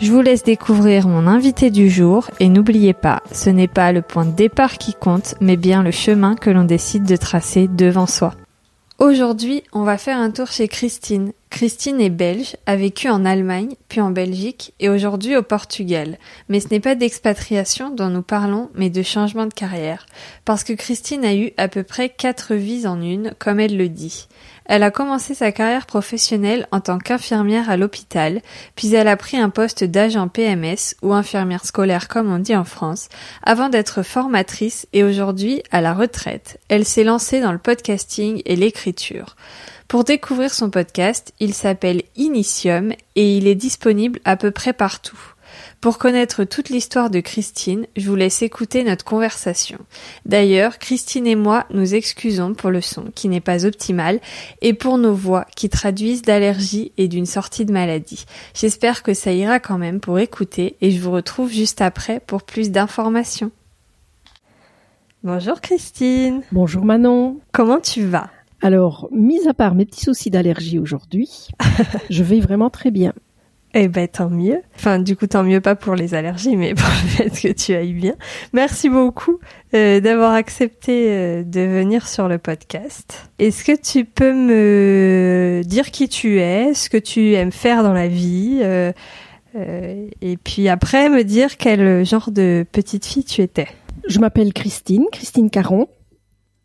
Je vous laisse découvrir mon invité du jour et n'oubliez pas, ce n'est pas le point de départ qui compte, mais bien le chemin que l'on décide de tracer devant soi. Aujourd'hui, on va faire un tour chez Christine. Christine est belge, a vécu en Allemagne, puis en Belgique et aujourd'hui au Portugal. Mais ce n'est pas d'expatriation dont nous parlons, mais de changement de carrière. Parce que Christine a eu à peu près quatre vies en une, comme elle le dit. Elle a commencé sa carrière professionnelle en tant qu'infirmière à l'hôpital, puis elle a pris un poste d'agent PMS ou infirmière scolaire comme on dit en France, avant d'être formatrice et aujourd'hui à la retraite. Elle s'est lancée dans le podcasting et l'écriture. Pour découvrir son podcast, il s'appelle Initium et il est disponible à peu près partout. Pour connaître toute l'histoire de Christine, je vous laisse écouter notre conversation. D'ailleurs, Christine et moi nous excusons pour le son qui n'est pas optimal et pour nos voix qui traduisent d'allergie et d'une sortie de maladie. J'espère que ça ira quand même pour écouter et je vous retrouve juste après pour plus d'informations. Bonjour Christine. Bonjour Manon. Comment tu vas? Alors, mis à part mes petits soucis d'allergie aujourd'hui, je vais vraiment très bien. Eh ben tant mieux. Enfin du coup tant mieux pas pour les allergies mais pour le fait que tu ailles bien. Merci beaucoup euh, d'avoir accepté euh, de venir sur le podcast. Est-ce que tu peux me dire qui tu es, ce que tu aimes faire dans la vie euh, et puis après me dire quel genre de petite fille tu étais? Je m'appelle Christine, Christine Caron.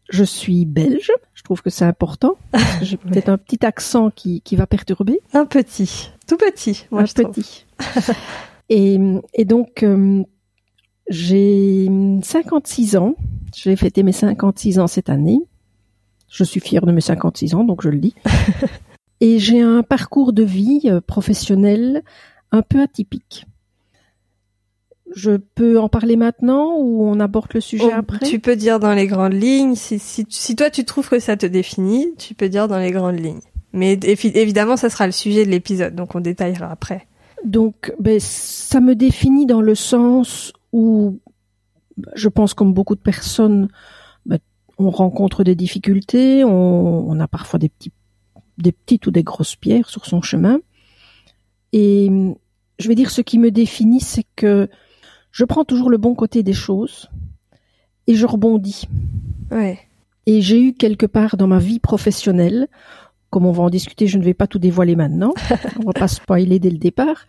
Je suis belge. Je trouve que c'est important. J'ai peut-être un petit accent qui, qui va perturber. Un petit. Tout petit, moi un je petit. et, et donc, euh, j'ai 56 ans. J'ai fêté mes 56 ans cette année. Je suis fière de mes 56 ans, donc je le dis. et j'ai un parcours de vie euh, professionnel un peu atypique. Je peux en parler maintenant ou on aborde le sujet Oh, après? Tu peux dire dans les grandes lignes. Si, si, si toi tu trouves que ça te définit, tu peux dire dans les grandes lignes. Mais évi- évidemment, ça sera le sujet de l'épisode, donc on détaillera après. Donc, ben, ça me définit dans le sens où ben, je pense comme beaucoup de personnes, ben, on rencontre des difficultés, on, on a parfois des, petits, des petites ou des grosses pierres sur son chemin. Et je vais dire, ce qui me définit, c'est que je prends toujours le bon côté des choses et je rebondis. Ouais. Et j'ai eu quelque part dans ma vie professionnelle, comme on va en discuter, je ne vais pas tout dévoiler maintenant, on va pas spoiler dès le départ,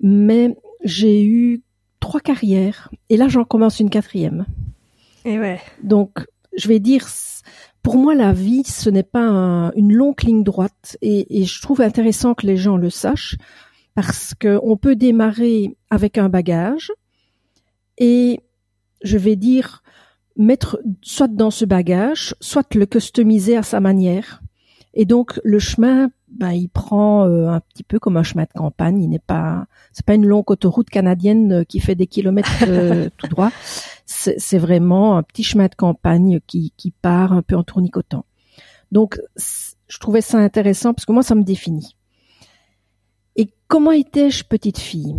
mais j'ai eu trois carrières et là j'en commence une quatrième. Et ouais. Donc je vais dire, pour moi la vie ce n'est pas un- une longue ligne droite et, et je trouve intéressant que les gens le sachent parce que on peut démarrer avec un bagage et je vais dire mettre soit dans ce bagage, soit le customiser à sa manière. Et donc le chemin, ben, il prend euh, un petit peu comme un chemin de campagne. Il n'est pas, c'est pas une longue autoroute canadienne euh, qui fait des kilomètres euh, tout droit. C'est vraiment un petit chemin de campagne qui, qui part un peu en tournicotant. Donc je trouvais ça intéressant parce que moi ça me définit. Et comment étais-je petite fille?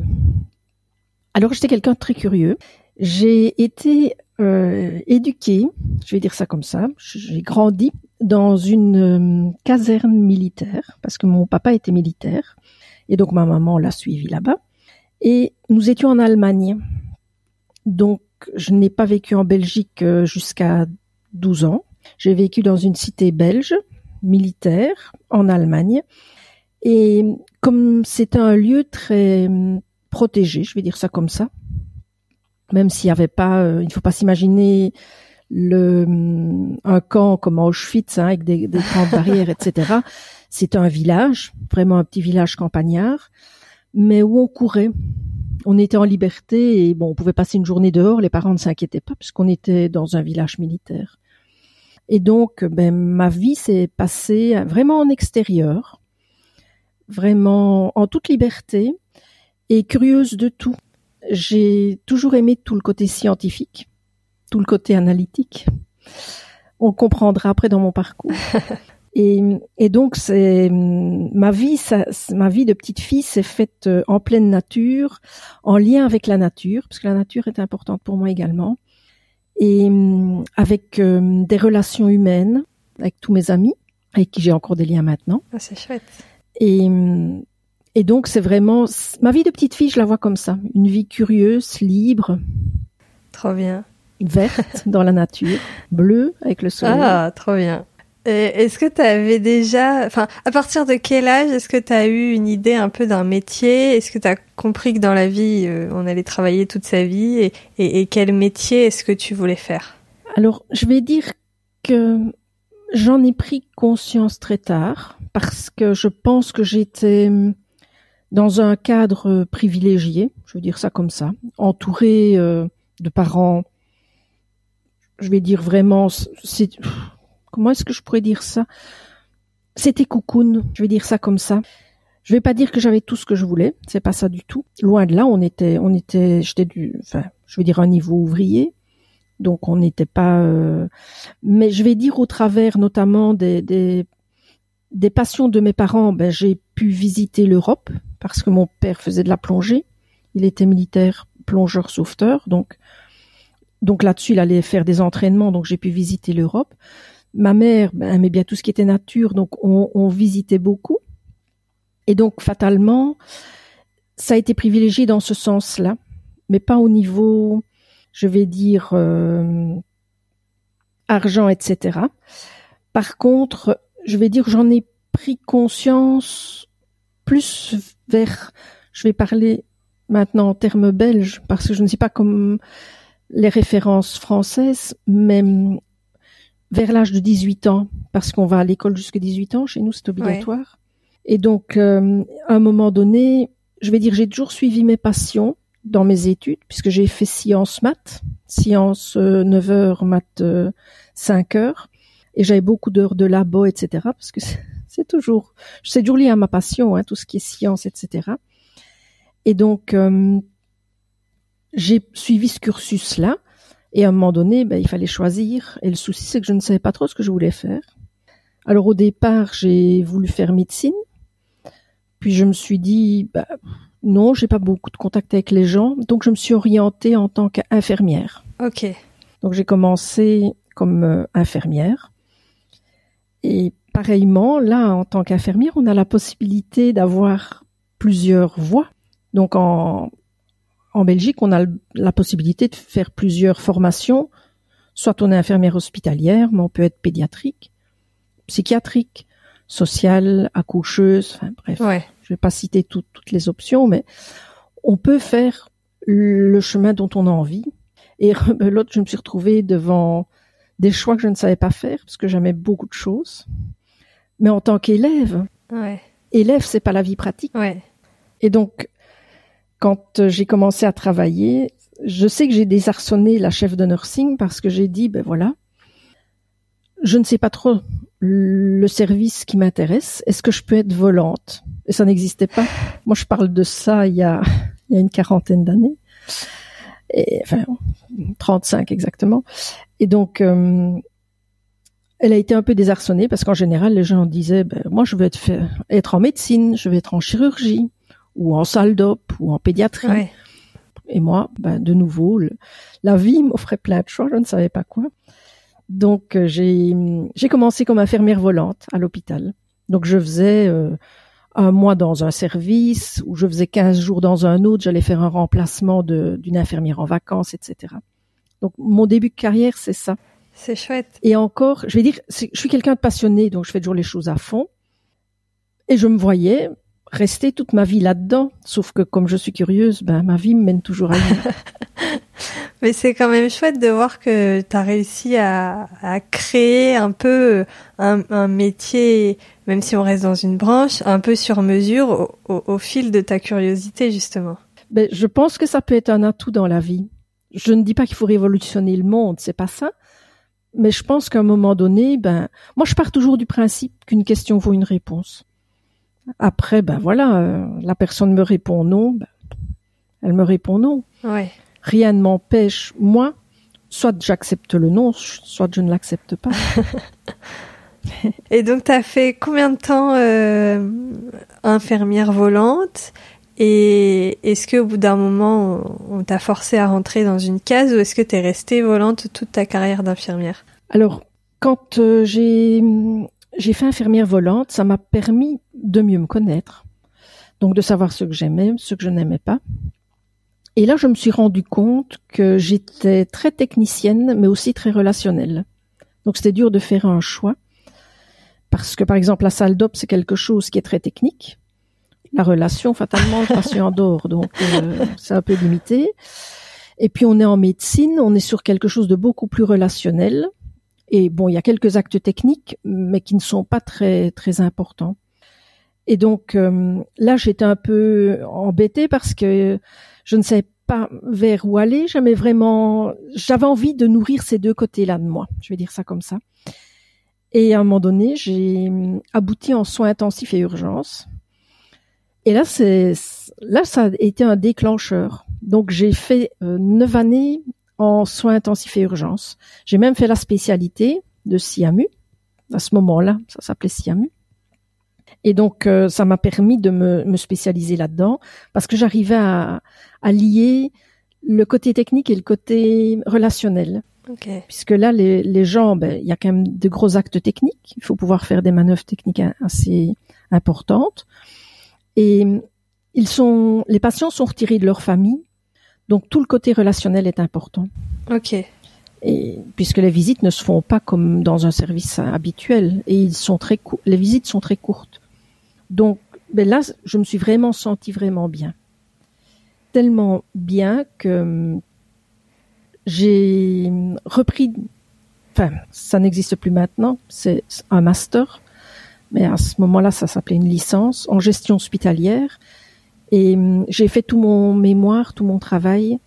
Alors j'étais quelqu'un de très curieux. J'ai été euh, éduquée, je vais dire ça comme ça, j'ai grandi dans une euh, caserne militaire parce que mon papa était militaire et donc ma maman l'a suivi là-bas et nous étions en Allemagne. Donc je n'ai pas vécu en Belgique euh, jusqu'à 12 ans. J'ai vécu dans une cité belge militaire en Allemagne et comme c'était un lieu très protégé, je vais dire ça comme ça, même s'il n'y avait pas, euh, il ne faut pas s'imaginer le hum, un camp comme Auschwitz hein, avec des, des grandes barrières, etc. C'était un village, vraiment un petit village campagnard, mais où on courait. On était en liberté et bon, on pouvait passer une journée dehors. Les parents ne s'inquiétaient pas puisqu'on était dans un village militaire. Et donc, ben, ma vie s'est passée vraiment en extérieur, vraiment en toute liberté et curieuse de tout. J'ai toujours aimé tout le côté scientifique, tout le côté analytique. On comprendra après dans mon parcours. Et, et, donc c'est ma vie, ça, ma vie de petite fille s'est faite euh, en pleine nature, en lien avec la nature, parce que la nature est importante pour moi également, et avec euh, des relations humaines avec tous mes amis, avec qui j'ai encore des liens maintenant. Ah, c'est chouette. Et, et donc c'est vraiment ma vie de petite fille, je la vois comme ça, une vie curieuse, libre. Trop bien. Verte dans la nature, bleue avec le soleil. Ah, trop bien. Est-ce que tu avais déjà, enfin, à partir de quel âge est-ce que tu as eu une idée un peu d'un métier? Est-ce que tu as compris que dans la vie, euh, on allait travailler toute sa vie? Et, et, quel métier est-ce que tu voulais faire? Alors, je vais dire que j'en ai pris conscience très tard parce que je pense que j'étais dans un cadre privilégié, je veux dire ça comme ça, entouré euh, de parents, je vais dire vraiment, c'est comment est-ce que je pourrais dire ça? C'était cocoon, je vais dire ça comme ça. Je vais pas dire que j'avais tout ce que je voulais, c'est pas ça du tout. Loin de là, on était, on était, j'étais du, enfin, je vais dire un niveau ouvrier, donc on n'était pas. Euh, mais je vais dire au travers, notamment des, des, des passions de mes parents, ben j'ai pu visiter l'Europe parce que mon père faisait de la plongée. Il était militaire, plongeur, sauveteur, donc donc là-dessus, il allait faire des entraînements, donc j'ai pu visiter l'Europe. Ma mère ben, aimait bien tout ce qui était nature, donc on, visitait beaucoup. Et donc, fatalement, ça a été privilégié dans ce sens-là, mais pas au niveau, je vais dire, euh, argent, etc. Par contre, je vais dire, j'en ai pris conscience plus vers, je vais parler maintenant en termes belges, parce que je ne sais pas comme les références françaises, mais vers l'âge de 18 ans, parce qu'on va à l'école jusqu'à 18 ans, chez nous c'est obligatoire. Et donc, euh, à un moment donné, je vais dire, j'ai toujours suivi mes passions dans mes études, puisque j'ai fait sciences maths, sciences 9 euh, heures, maths 5 euh, heures, et j'avais beaucoup d'heures de labo, etc., parce que c'est toujours, c'est toujours lié à ma passion, hein, tout ce qui est science, etc. Et donc, j'ai suivi ce cursus-là, et à un moment donné, ben, il fallait choisir. Et le souci, c'est que je ne savais pas trop ce que je voulais faire. Alors au départ, j'ai voulu faire médecine. Puis je me suis dit, ben, non, j'ai pas beaucoup de contact avec les gens, donc je me suis orientée en tant qu'infirmière. Ok. Donc j'ai commencé comme euh, infirmière. Et pareillement, là, en tant qu'infirmière, on a la possibilité d'avoir plusieurs voies. Donc en en Belgique, on a la possibilité de faire plusieurs formations. Soit on est infirmière hospitalière, mais on peut être pédiatrique, psychiatrique, sociale, accoucheuse, enfin bref. Ouais. Je vais pas citer toutes les options, mais on peut faire le chemin dont on a envie. Et l'autre, je me suis retrouvée devant des choix que je ne savais pas faire parce que j'aimais beaucoup de choses. Mais en tant qu'élève, ouais. élève, c'est pas la vie pratique. Ouais. Et donc, quand euh, j'ai commencé à travailler, je sais que j'ai désarçonné la chef de nursing parce que j'ai dit, ben voilà, je ne sais pas trop le service qui m'intéresse. Est-ce que je peux être volante? Et ça n'existait pas. Moi, je parle de ça il y a, il y a une quarantaine d'années. Et, enfin, 35 exactement. Et donc, euh, elle a été un peu désarçonnée parce qu'en général, les gens disaient, ben, moi, je veux être, être en médecine, je veux être en chirurgie ou en salle d'op ou en pédiatrie. Et moi, ben, de nouveau, la vie m'offrait plein de choix, je ne savais pas quoi. Donc euh, j'ai j'ai commencé comme infirmière volante à l'hôpital. Donc je faisais euh, un mois dans un service, ou je faisais 15 jours dans un autre, j'allais faire un remplacement d'une infirmière en vacances, etc. Donc mon début de carrière, c'est ça. C'est chouette. Et encore, je vais dire, je suis quelqu'un de passionné, donc je fais toujours les choses à fond. Et je me voyais rester toute ma vie là-dedans. Sauf que comme je suis curieuse, ben ma vie me mène toujours ailleurs. Mais c'est quand même chouette de voir que tu as réussi à, à, créer un peu un, un, métier, même si on reste dans une branche, un peu sur mesure au, au, fil de ta curiosité justement. Ben, je pense que ça peut être un atout dans la vie. Je ne dis pas qu'il faut révolutionner le monde, c'est pas ça. Mais je pense qu'à un moment donné, ben, moi je pars toujours du principe qu'une question vaut une réponse. Après, ben voilà, euh, la personne me répond non, ben, elle me répond non. Ouais. Rien ne m'empêche, moi, soit j'accepte le nom, soit je ne l'accepte pas. Et donc, tu as fait combien de temps euh, infirmière volante? Et est-ce qu'au bout d'un moment, on t'a forcé à rentrer dans une case ou est-ce que tu es restée volante toute ta carrière d'infirmière? Alors, quand euh, j'ai j'ai fait infirmière volante, ça m'a permis de mieux me connaître, donc de savoir ce que j'aimais, ce que je n'aimais pas. Et là, je me suis rendu compte que j'étais très technicienne, mais aussi très relationnelle. Donc c'était dur de faire un choix parce que par exemple la salle d'op c'est quelque chose qui est très technique. La relation, fatalement, le patient dort, donc euh, c'est un peu limité. Et puis on est en médecine, on est sur quelque chose de beaucoup plus relationnel. Et bon, il y a quelques actes techniques, mais qui ne sont pas très très importants. Et donc euh, là, j'étais un peu embêtée parce que je ne savais pas vers où aller. J'avais vraiment, j'avais envie de nourrir ces deux côtés-là de moi. Je vais dire ça comme ça. Et à un moment donné, j'ai abouti en soins intensifs et urgences. Et là, c'est là, ça a été un déclencheur. Donc, j'ai fait euh, neuf années en soins intensifs et urgences. J'ai même fait la spécialité de SIAMU. À ce moment-là, ça s'appelait SIAMU. Et donc, euh, ça m'a permis de me, me spécialiser là-dedans parce que j'arrivais à, à lier le côté technique et le côté relationnel. Puisque là, les, les gens, ben, il y a quand même de gros actes techniques. Il faut pouvoir faire des manœuvres techniques assez importantes. Et ils sont, les patients sont retirés de leur famille, donc tout le côté relationnel est important. Ok. Et puisque les visites ne se font pas comme dans un service habituel, et ils sont très les visites sont très courtes. Donc, ben là, je me suis vraiment sentie vraiment bien, tellement bien que j'ai repris, enfin, ça n'existe plus maintenant, c'est un master, mais à ce moment-là, ça s'appelait une licence en gestion hospitalière. Et hum, j'ai fait tout mon mémoire, tout mon travail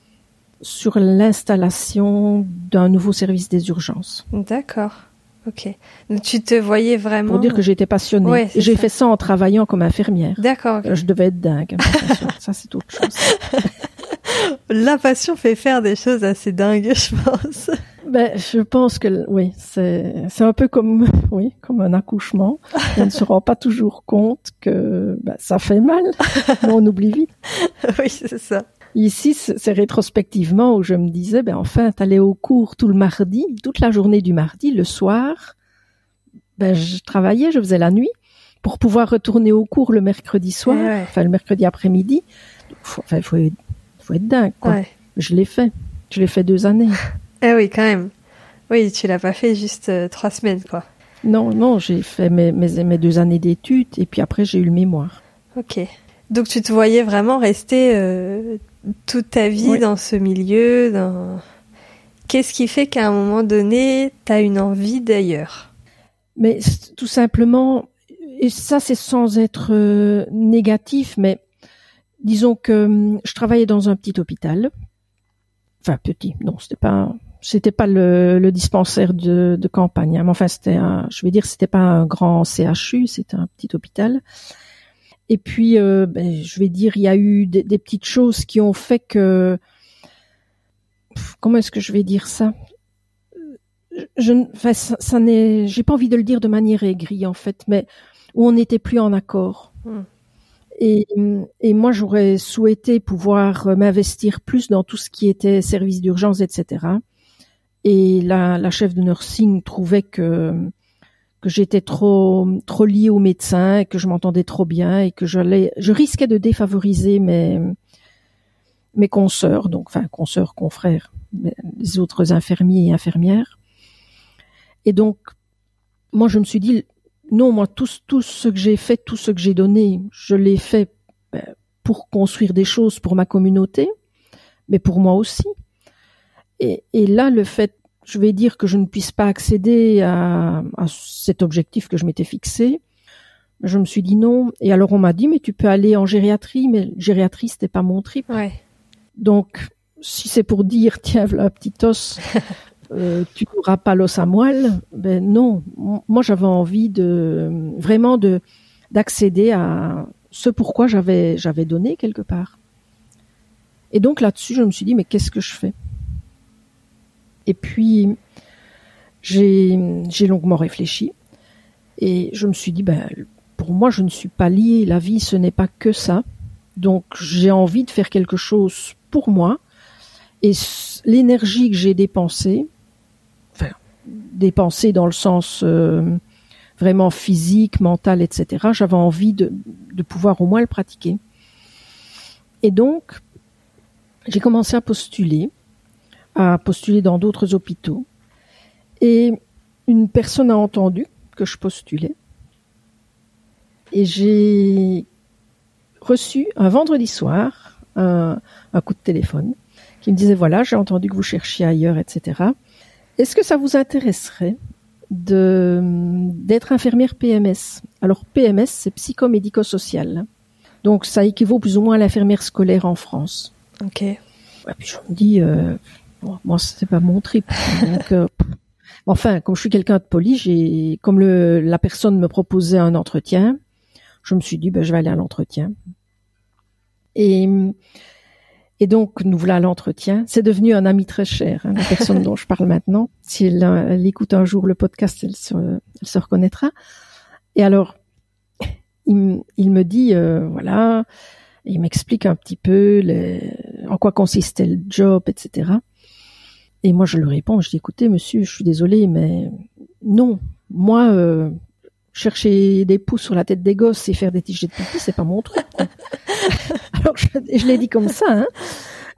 sur l'installation d'un nouveau service des urgences. D'accord. Ok. Donc tu te voyais vraiment. Pour dire que j'étais passionnée. Ouais, j'ai fait ça en travaillant comme infirmière. D'accord. Je devais être dingue. ça, c'est autre chose. La passion fait faire des choses assez dingues, je pense. Ben, je pense que oui, c'est c'est un peu comme oui, comme un accouchement. On ne se rend pas toujours compte que ben, ça fait mal, mais on oublie vite. oui, c'est ça. Ici, c'est rétrospectivement où je me disais, ben enfin, t'allais au cours tout le mardi, toute la journée du mardi, le soir. Ben, je travaillais, je faisais la nuit pour pouvoir retourner au cours le mercredi soir, enfin le mercredi après-midi. Enfin, il faut, faut être dingue, quoi. Je l'ai fait. Je l'ai fait deux années. eh oui, quand même. Oui, tu l'as pas fait juste euh, trois semaines, quoi. Non, non, j'ai fait mes, mes, mes, deux années d'études et puis après j'ai eu le mémoire. Ok. Donc tu te voyais vraiment rester euh, toute ta vie dans ce milieu dans... Qu'est-ce qui fait qu'à un moment donné, tu as une envie d'ailleurs? Mais tout simplement, et ça c'est sans être euh, négatif, mais disons que hum, je travaillais dans un petit hôpital. Enfin petit, non, c'était pas c'était pas le, le dispensaire de, de campagne. Hein, mais enfin, c'était un, je vais dire, c'était pas un grand CHU, c'était un petit hôpital. Et puis, euh, ben, je vais dire, il y a eu des, des, petites choses qui ont fait que, comment est-ce que je vais dire ça? Je, enfin, ça, ça n'est, j'ai pas envie de le dire de manière aigrie en fait, mais où on n'était plus en accord. Hmm. Et, et, moi, j'aurais souhaité pouvoir m'investir plus dans tout ce qui était service d'urgence, etc. Et la, la, chef de nursing trouvait que que j'étais trop trop liée au médecin et que je m'entendais trop bien et que j'allais je risquais de défavoriser mes mes consoeurs donc enfin consoeurs confrères les autres infirmiers et infirmières. Et donc moi je me suis dit non moi tout tout ce que j'ai fait tout ce que j'ai donné je l'ai fait ben, pour construire des choses pour ma communauté mais pour moi aussi et, et là le fait je vais dire que je ne puisse pas accéder à, à cet objectif que je m'étais fixé. Je me suis dit non. Et alors on m'a dit mais tu peux aller en gériatrie, mais gériatrie c'était pas mon trip. Ouais. Donc si c'est pour dire tiens la petite os, euh, tu n'auras pas l'os à moelle, ben non. Moi j'avais envie de vraiment de d'accéder à ce pourquoi j'avais j'avais donné quelque part. Et donc là-dessus je me suis dit mais qu'est-ce que je fais? Et puis, j'ai longuement réfléchi et je me suis dit, ben, pour moi, je ne suis pas liée. La vie, ce n'est pas que ça. Donc, j'ai envie de faire quelque chose pour moi. Et l'énergie que j'ai dépensée, enfin, dépensée dans le sens euh, vraiment physique, mental, etc., j'avais envie de, de pouvoir au moins le pratiquer. Et donc, j'ai commencé à postuler, à postuler dans d'autres hôpitaux. Et une personne a entendu que je postulais. Et j'ai reçu un vendredi soir un, coup de téléphone qui me disait voilà, j'ai entendu que vous cherchiez ailleurs, etc. Est-ce que ça vous intéresserait de d'être infirmière PMS Alors PMS, c'est psychomédico-social. Donc ça équivaut plus ou moins à l'infirmière scolaire en France. Ok. Et puis je me dis, euh, moi c'est pas mon trip. Donc, euh, enfin, comme je suis quelqu'un de poli, j'ai, comme le, la personne me proposait un entretien, je me suis dit, ben je vais aller à l'entretien. Et et donc, nous voilà à l'entretien. C'est devenu un ami très cher, hein, la personne dont je parle maintenant. Si elle, elle, écoute un jour le podcast, elle se, elle se reconnaîtra. Et alors, il, il me dit, euh, voilà, il m'explique un petit peu les, en quoi consistait le job, etc. Et moi, je lui réponds, je dis, écoutez, monsieur, je suis désolé, mais non, moi, euh, chercher des poux sur la tête des gosses et faire des tiges de pipi, c'est pas mon truc. alors, je, je l'ai dit comme ça, hein.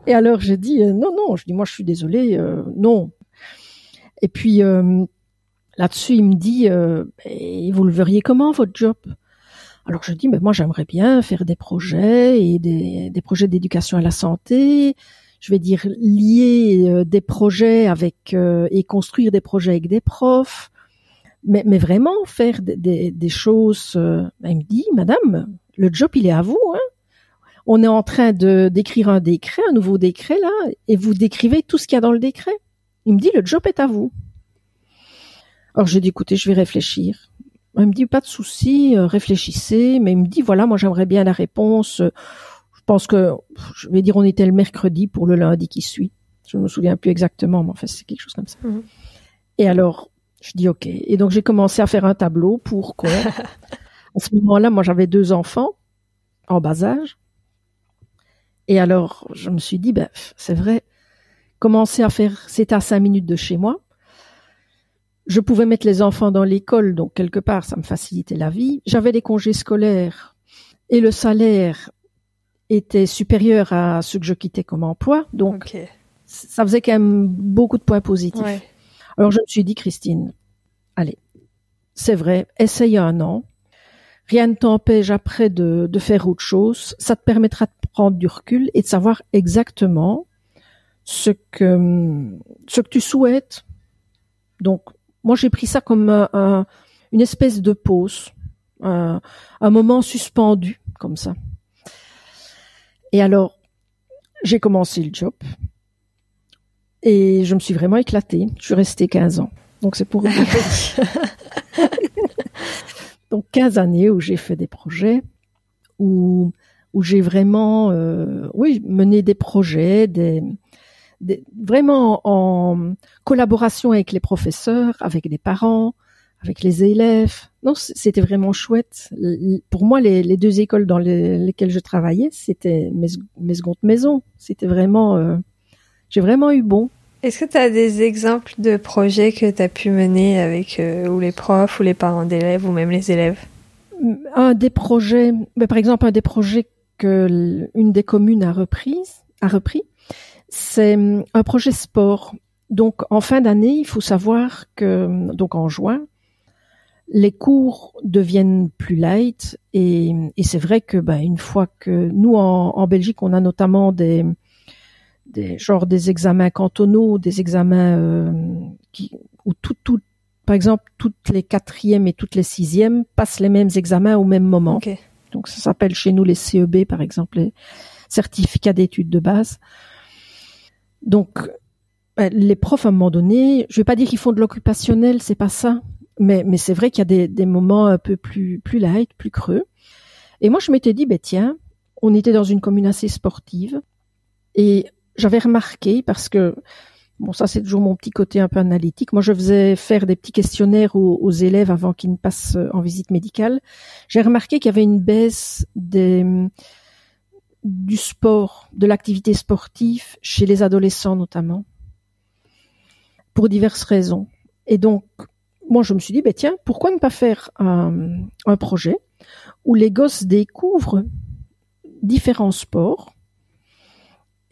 Et alors, j'ai dit, euh, non, non, je dis, moi, je suis désolé, euh, non. Et puis, euh, là-dessus, il me dit, vous le verriez comment, votre job? Alors je dis, mais moi j'aimerais bien faire des projets et des, des projets d'éducation à la santé. Je vais dire lier euh, des projets avec euh, et construire des projets avec des profs, mais, mais vraiment faire des, des, choses. Euh, elle me dit, Madame, le job il est à vous. Hein On est en train de d'écrire un décret, un nouveau décret là, et vous décrivez tout ce qu'il y a dans le décret. Il me dit, le job est à vous. Alors je dis, écoutez, je vais réfléchir. Il me dit pas de souci, réfléchissez, mais il me dit voilà, moi j'aimerais bien la réponse. Je pense que je vais dire on était le mercredi pour le lundi qui suit. Je ne me souviens plus exactement, mais enfin c'est quelque chose comme ça. Mhm. Et alors je dis ok. Et donc j'ai commencé à faire un tableau pour quoi. à ce moment-là, moi j'avais deux enfants en bas âge. Et alors je me suis dit ben c'est vrai, commencer à faire, c'était à cinq minutes de chez moi je pouvais mettre les enfants dans l'école, donc quelque part, ça me facilitait la vie. J'avais des congés scolaires et le salaire était supérieur à ce que je quittais comme emploi, donc ça faisait quand même beaucoup de points positifs. Alors je me suis dit, Christine, allez, c'est vrai, essaye un an. Rien ne t'empêche après de, de faire autre chose. Ça te permettra de prendre du recul et de savoir exactement ce que ce que tu souhaites. Donc moi, j'ai pris ça comme une espèce de pause, un, moment suspendu, comme ça. Et alors, j'ai commencé le job et je me suis vraiment éclatée. Je suis restée 15 ans. Donc c'est pour Donc 15 années où j'ai fait des projets, où, où j'ai vraiment euh, oui, mené des projets, des, vraiment en collaboration avec les professeurs, avec les parents, avec les élèves. Non, c'était vraiment chouette. Pour moi, les, deux écoles dans lesquelles je travaillais, c'était mes, mes secondes maisons. C'était vraiment, euh, j'ai vraiment eu bon. Est-ce que tu as des exemples de projets que tu as pu mener avec euh, ou les profs ou les parents d'élèves ou même les élèves? Un des projets, mais par exemple un des projets que une des communes a repris, a repris, c'est un projet sport. Donc en fin d'année, il faut savoir que donc en juin, les cours deviennent plus light et, c'est vrai que ben, une fois que nous en, Belgique, on a notamment des des genre des examens cantonaux, des examens euh, qui où tout, tout par exemple toutes les quatrièmes et toutes les sixièmes passent les mêmes examens au même moment. Donc ça s'appelle chez nous les CEB par exemple, les certificats d'études de base. Donc, ben, les profs, à un moment donné, je vais pas dire qu'ils font de l'occupationnel, c'est pas ça, mais, mais c'est vrai qu'il y a des, des, moments un peu plus, plus light, plus creux. Et moi, je m'étais dit, ben tiens, on était dans une commune assez sportive, et j'avais remarqué, parce que Bon, ça c'est toujours mon petit côté un peu analytique. Moi, je faisais faire des petits questionnaires aux, élèves avant qu'ils ne passent en visite médicale. J'ai remarqué qu'il y avait une baisse des, du sport, de l'activité sportive chez les adolescents notamment, pour diverses raisons. Et donc, moi, je me suis dit, ben tiens, pourquoi ne pas faire un, un projet où les gosses découvrent différents sports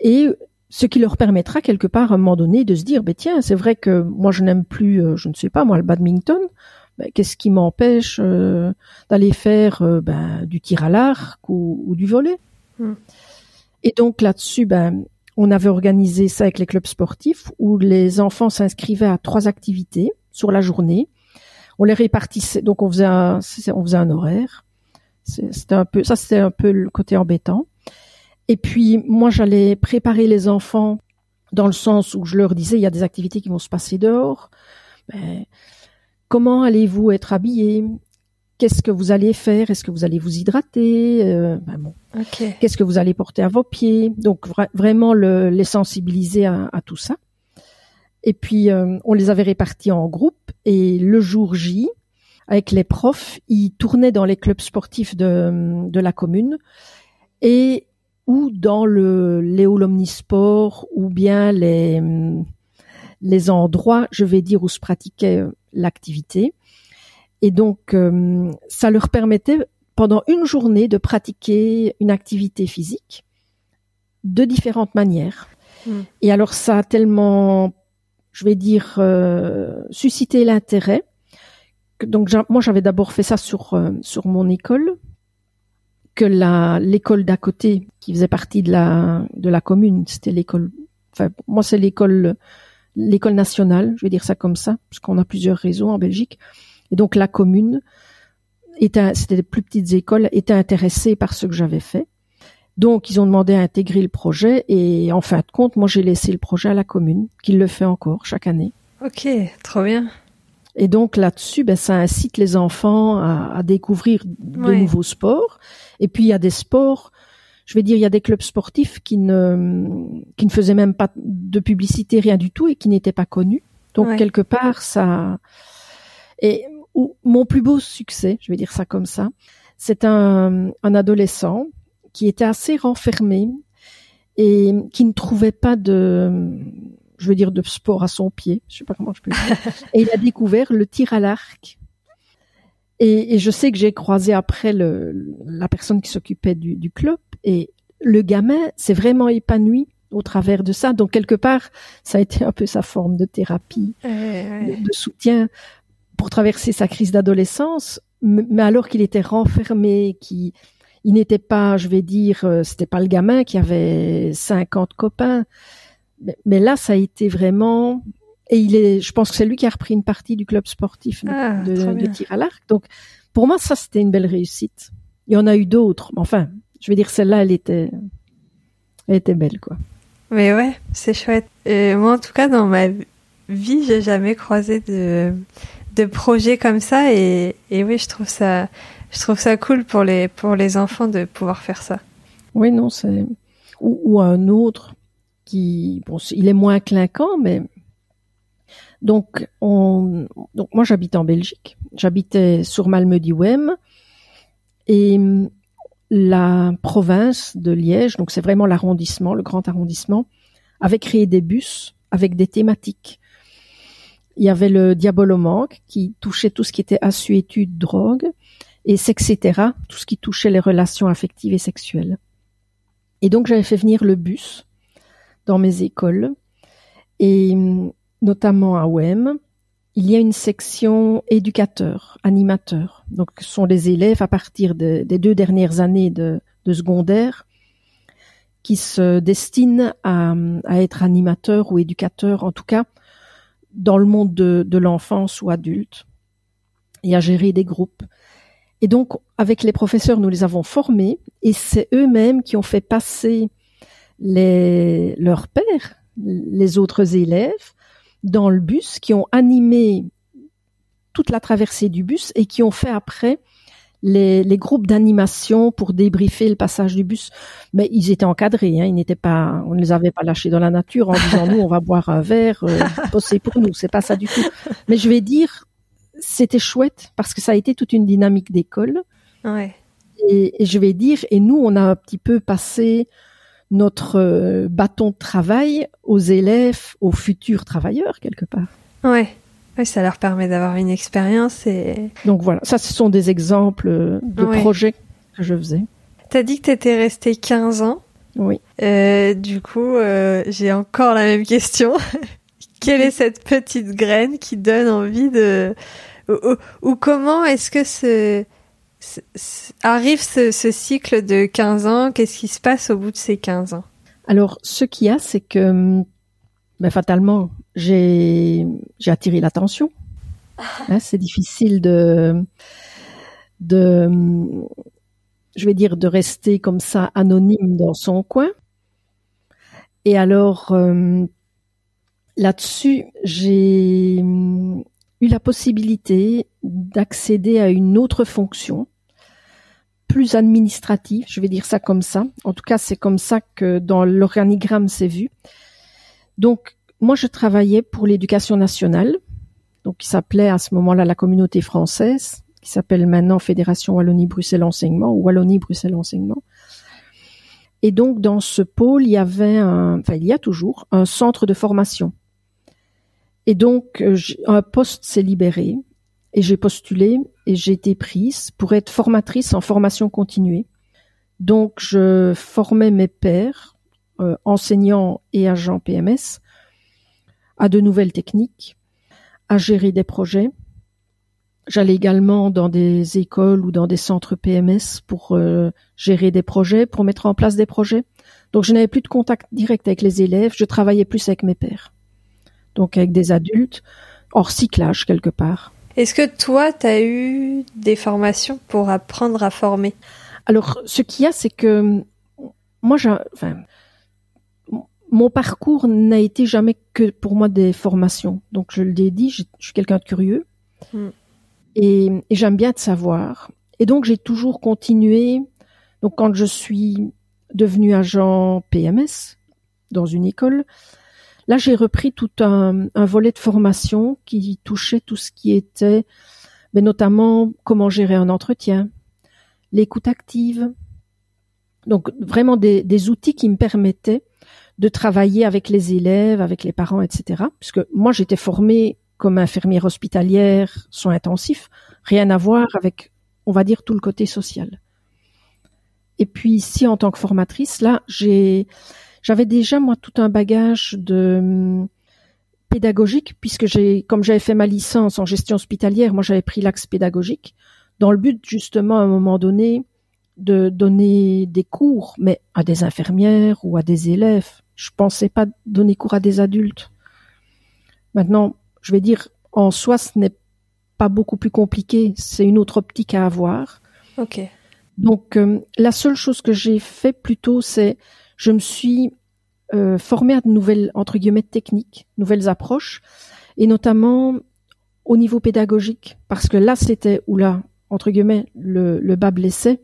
et ce qui leur permettra quelque part à un moment donné de se dire, ben tiens, c'est vrai que moi je n'aime plus, euh, je ne sais pas moi, le badminton. Ben, qu'est-ce qui m'empêche euh, d'aller faire euh, ben, du tir à l'arc ou, du volet hmm. Et donc là-dessus, ben, on avait organisé ça avec les clubs sportifs où les enfants s'inscrivaient à trois activités sur la journée. On les répartissait, donc on faisait un, on faisait un horaire. C'était un peu, ça c'était un peu le côté embêtant. Et puis moi, j'allais préparer les enfants dans le sens où je leur disais, il y a des activités qui vont se passer dehors. Ben, comment allez-vous être habillés? Qu'est-ce que vous allez faire? Est-ce que vous allez vous hydrater? Euh, ben bon. Qu'est-ce que vous allez porter à vos pieds? Donc vraiment le, les sensibiliser à, tout ça. Et puis euh, on les avait répartis en groupes et le jour J, avec les profs, ils tournaient dans les clubs sportifs de, de la commune et ou dans le Léo l'Omnisport ou bien les, les endroits, je vais dire, où se pratiquait euh, l'activité. Et donc, euh, ça leur permettait pendant une journée de pratiquer une activité physique de différentes manières. Hmm. Et alors, ça a tellement, je vais dire, euh, suscité l'intérêt. Donc, moi, j'avais d'abord fait ça sur, sur mon école, que l'école d'à côté qui faisait partie de la de la commune, c'était l'école. Enfin, moi c'est l'école l'école nationale, je vais dire ça comme ça, parce qu'on a plusieurs réseaux en Belgique. Et donc la commune était, c'était des plus petites écoles, était intéressée par ce que j'avais fait. Donc ils ont demandé à intégrer le projet et en fin de compte, moi j'ai laissé le projet à la commune, qui le fait encore chaque année. Ok, trop bien. Et donc là-dessus, ben, ça incite les enfants à, à découvrir de nouveaux sports. Et puis il y a des sports, je vais dire, il y a des clubs sportifs qui ne qui ne faisaient même pas de publicité, rien du tout, et qui n'étaient pas connus. Donc quelque part, ça. Et mon plus beau succès, je vais dire ça comme ça, c'est un, un adolescent qui était assez renfermé et qui ne trouvait pas de je veux dire, de sport à son pied. Je sais pas comment je peux dire. et il a découvert le tir à l'arc. Et, je sais que j'ai croisé après le, la personne qui s'occupait du, du club et le gamin s'est vraiment épanoui au travers de ça. Donc quelque part, ça a été un peu sa forme de thérapie, De, soutien pour traverser sa crise d'adolescence. Mais alors qu'il était renfermé, qui il n'était pas, je vais dire, euh, c'était pas le gamin qui avait 50 copains mais là, ça a été vraiment. Et il est, je pense que c'est lui qui a repris une partie du club sportif de, ah, tir à l'arc. Donc, pour moi, ça, c'était une belle réussite. Il y en a eu d'autres. Enfin, je vais dire, celle-là, elle était, elle était belle, quoi. Mais ouais, c'est chouette. Et moi, en tout cas, dans ma vie, j'ai jamais croisé de, de projet comme ça. Et, et oui, je trouve ça, je trouve ça cool pour les, pour les enfants de pouvoir faire ça. Oui, non, c'est, ou, ou un autre bon, il est moins clinquant, mais donc, on, donc moi j'habite en Belgique. J'habitais sur Malmedy-Wem et la province de Liège, donc c'est vraiment l'arrondissement, le grand arrondissement, avait créé des bus avec des thématiques. Il y avait le diabolomanque qui touchait tout ce qui était assuétude, drogue, et etc., tout ce qui touchait les relations affectives et sexuelles. Et donc j'avais fait venir le bus dans mes écoles. Et notamment à OEM, il y a une section éducateur, animateur. Donc, ce sont les élèves à partir des deux dernières années de, secondaire qui se destinent à, être animateurs ou éducateurs, en tout cas dans le monde de, de l'enfance ou adulte, et à gérer des groupes. Et donc, avec les professeurs, nous les avons formés, et c'est eux-mêmes qui ont fait passer les, leurs pères, les autres élèves, dans le bus, qui ont animé toute la traversée du bus et qui ont fait après les, les groupes d'animation pour débriefer le passage du bus. Mais ils étaient encadrés, hein, ils n'étaient pas, on ne les avait pas lâchés dans la nature en disant nous on va boire un verre, euh, bosser pour nous, c'est pas ça du tout. Mais je vais dire, c'était chouette parce que ça a été toute une dynamique d'école. Ouais. Et, et je vais dire, et nous on a un petit peu passé notre euh, bâton de travail aux élèves, aux futurs travailleurs quelque part. Ouais. Oui, ça leur permet d'avoir une expérience et. Donc voilà, ça ce sont des exemples de Ouais. projets que je faisais. T'as dit que t'étais resté 15 ans. Oui. Euh, du coup, euh, j'ai encore la même question. Quelle est cette petite graine qui donne envie de ou, ou- ou comment est-ce que ce, ce- ce- arrive ce, ce cycle de 15 ans? Qu'est-ce qui se passe au bout de ces 15 ans? Alors, ce qu'il y a, c'est que ben, fatalement, j'ai j'ai attiré l'attention. Hein, c'est difficile de de je vais dire de rester comme ça anonyme dans son coin. Et alors hum, là-dessus, j'ai eu la possibilité d'accéder à une autre fonction plus administrative, je vais dire ça comme ça. En tout cas, c'est comme ça que dans l'organigramme c'est vu. Donc, moi, je travaillais pour l'éducation nationale, donc qui s'appelait à ce moment-là la communauté française, qui s'appelle maintenant Fédération Wallonie-Bruxelles Enseignement ou Wallonie-Bruxelles Enseignement. Et donc, dans ce pôle, il y avait enfin, il y a toujours un centre de formation. Et donc, euh, un poste s'est libéré et j'ai postulé et j'ai été prise pour être formatrice en formation continuée. Donc, je formais mes pairs, euh, enseignants et agents PMS, à de nouvelles techniques, à gérer des projets. J'allais également dans des écoles ou dans des centres PMS pour euh, gérer des projets, pour mettre en place des projets. Donc, je n'avais plus de contact direct avec les élèves, je travaillais plus avec mes pairs. Donc, avec des adultes, hors cyclage quelque part. Est-ce que toi, t'as eu des formations pour apprendre à former? Alors, ce qu'il y a, c'est que moi, j'ai, enfin, mon parcours n'a été jamais que pour moi des formations. Donc, je l'ai dit, je, je suis quelqu'un de curieux Mm. et, et j'aime bien de savoir. Et donc, j'ai toujours continué. Donc, quand je suis devenue agent PMS dans une école, là, j'ai repris tout un, un volet de formation qui touchait tout ce qui était, mais notamment comment gérer un entretien, l'écoute active. Donc vraiment des, des outils qui me permettaient de travailler avec les élèves, avec les parents, etc. Puisque moi j'étais formée comme infirmière hospitalière, soins intensifs, rien à voir avec, on va dire, tout le côté social. Et puis ici, en tant que formatrice, là, j'ai, j'avais déjà moi tout un bagage de hum, pédagogique puisque j'ai, comme j'avais fait ma licence en gestion hospitalière, moi j'avais pris l'axe pédagogique dans le but justement à un moment donné de donner des cours, mais à des infirmières ou à des élèves. Je pensais pas donner cours à des adultes. Maintenant, je vais dire, en soi, ce n'est pas beaucoup plus compliqué. C'est une autre optique à avoir. Ok. Donc, euh, la seule chose que j'ai fait plutôt, c'est je me suis euh, formée à de nouvelles entre guillemets techniques, nouvelles approches, et notamment au niveau pédagogique, parce que là, c'était où là entre guillemets le, bas blessait,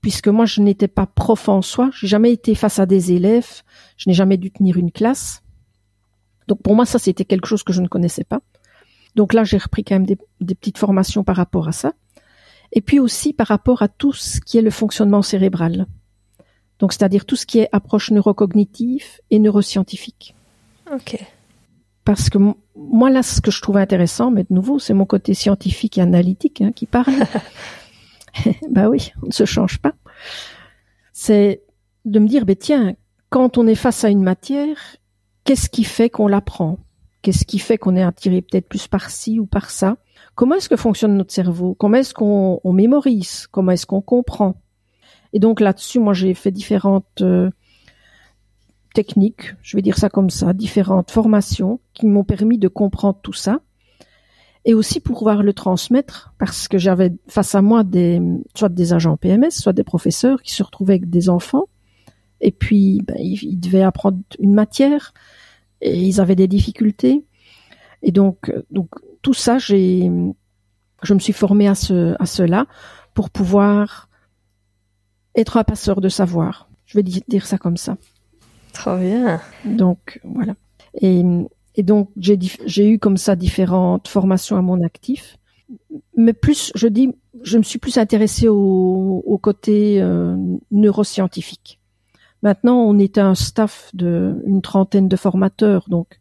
puisque moi, je n'étais pas prof en soi, j'ai jamais été face à des élèves, je n'ai jamais dû tenir une classe. Donc pour moi, ça, c'était quelque chose que je ne connaissais pas. Donc là, j'ai repris quand même des petites formations par rapport à ça et puis aussi par rapport à tout ce qui est le fonctionnement cérébral. Donc, c'est-à-dire tout ce qui est approche neurocognitive et neuroscientifique. Ok. Parce que moi, là, ce que je trouve intéressant, mais de nouveau, c'est mon côté scientifique et analytique hein, qui parle. bah oui, on ne se change pas. C'est de me dire, ben tiens, quand on est face à une matière, qu'est-ce qui fait qu'on l'apprend Qu'est-ce qui fait qu'on est attiré peut-être plus par ci ou par ça Comment est-ce que fonctionne notre cerveau? Comment est-ce qu'on on mémorise? Comment est-ce qu'on comprend? Et donc là-dessus, moi, j'ai fait différentes euh, techniques, je vais dire ça comme ça, différentes formations qui m'ont permis de comprendre tout ça et aussi pouvoir le transmettre parce que j'avais face à moi des soit des agents PMS, soit des professeurs qui se retrouvaient avec des enfants et puis ben, ils, ils devaient apprendre une matière et ils avaient des difficultés. Et donc euh, donc tout ça j'ai je me suis formée à ce à cela pour pouvoir être un passeur de savoir. Je vais dire ça comme ça. Trop bien. Donc voilà. Et, et donc j'ai eu comme ça différentes formations à mon actif, mais plus je dis, je me suis plus intéressée au, au côté euh, neuroscientifique. Maintenant, on était un staff de une trentaine de formateurs, donc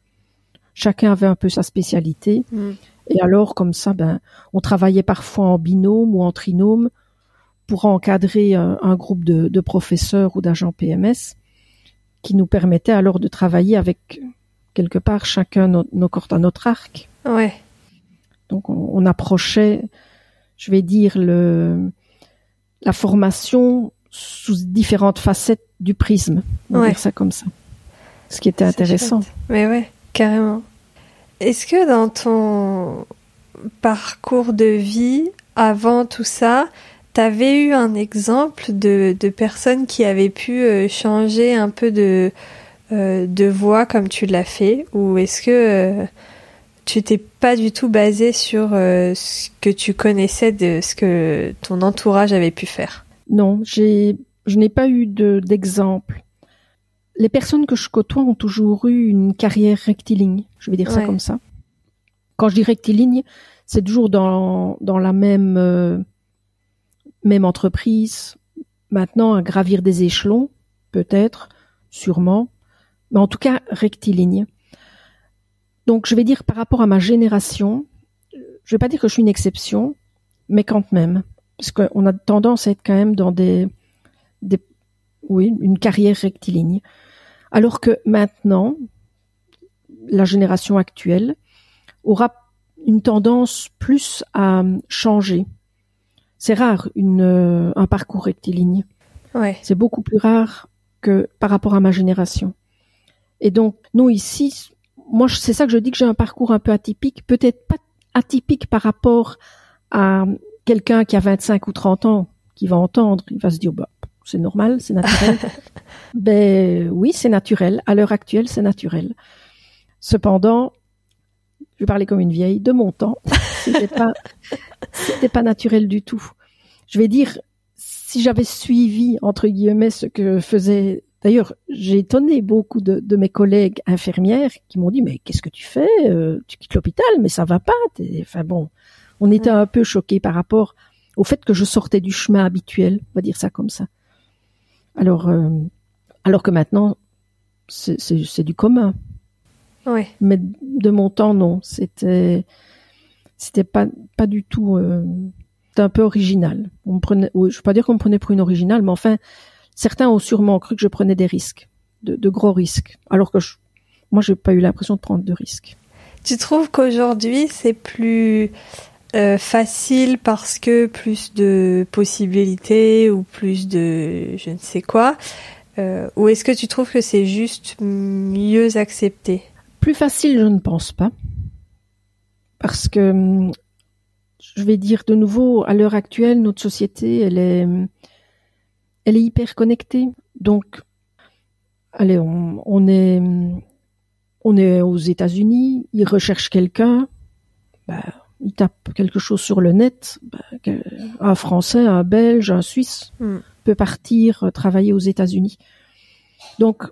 chacun avait un peu sa spécialité. Mm. Et alors, comme ça, ben, on travaillait parfois en binôme ou en trinôme pour encadrer un, un groupe de, de, professeurs ou d'agents PMS qui nous permettait alors de travailler avec quelque part chacun nos, nos cordes à notre arc. Ouais. Donc on, on, approchait, je vais dire le la formation sous différentes facettes du prisme, on va dire ça comme ça. Ce qui était intéressant. Mais ouais, carrément. Est-ce que dans ton parcours de vie, avant tout ça, tu avais eu un exemple de, de personnes qui avaient pu euh, changer un peu de, euh, de voix comme tu l'as fait Ou est-ce que euh, tu t'es pas du tout basé sur ce que tu connaissais de ce que ton entourage avait pu faire? Non, j'ai, je n'ai pas eu d'exemple les personnes que je côtoie ont toujours eu une carrière rectiligne. Je vais dire ça comme ça. Quand je dis rectiligne, c'est toujours dans, dans la même, euh, même entreprise. Maintenant, à gravir des échelons, peut-être, sûrement, mais en tout cas rectiligne. Donc, je vais dire par rapport à ma génération, je vais pas dire que je suis une exception, mais quand même, parce qu'on a tendance à être quand même dans des, des oui, une carrière rectiligne. Alors que maintenant, la génération actuelle aura une tendance plus à changer. C'est rare une, euh, un parcours rectiligne. Ouais. C'est beaucoup plus rare que par rapport à ma génération. Et donc, nous ici, moi, c'est ça que je dis que j'ai un parcours un peu atypique, peut-être pas atypique par rapport à quelqu'un qui a 25 ou 30 ans, qui va entendre, il va se dire, bah, c'est normal, c'est naturel. ben oui, c'est naturel. À l'heure actuelle, c'est naturel. Cependant, je vais parler comme une vieille de mon temps. C'était pas, c'était pas naturel du tout. Je vais dire, si j'avais suivi entre guillemets ce que faisait. D'ailleurs, j'ai étonné beaucoup de, de, mes collègues infirmières qui m'ont dit mais qu'est-ce que tu fais euh, Tu quittes l'hôpital, mais ça va pas. Enfin bon, on était un peu choqués par rapport au fait que je sortais du chemin habituel, on va dire ça comme ça. Alors, euh, alors que maintenant, c'est du commun. Oui. Mais de mon temps, non. C'était, c'était pas, pas du tout. Euh, un peu original. On me prenait, oui, je veux pas dire qu'on me prenait pour une originale, mais enfin, certains ont sûrement cru que je prenais des risques, de, de gros risques, alors que je, moi, j'ai pas eu l'impression de prendre de risques. Tu trouves qu'aujourd'hui, c'est plus euh, facile parce que plus de possibilités ou plus de je ne sais quoi euh, Ou est-ce que tu trouves que c'est juste mieux accepté? Plus facile, je ne pense pas. Parce que, je vais dire de nouveau, à l'heure actuelle, notre société, elle est, elle est hyper connectée. Donc, allez, on, on est, on est aux États-Unis, ils recherchent quelqu'un. Bah, il tape quelque chose sur le net, ben, un Français, un Belge, un Suisse hmm. peut partir euh, travailler aux États-Unis. Donc,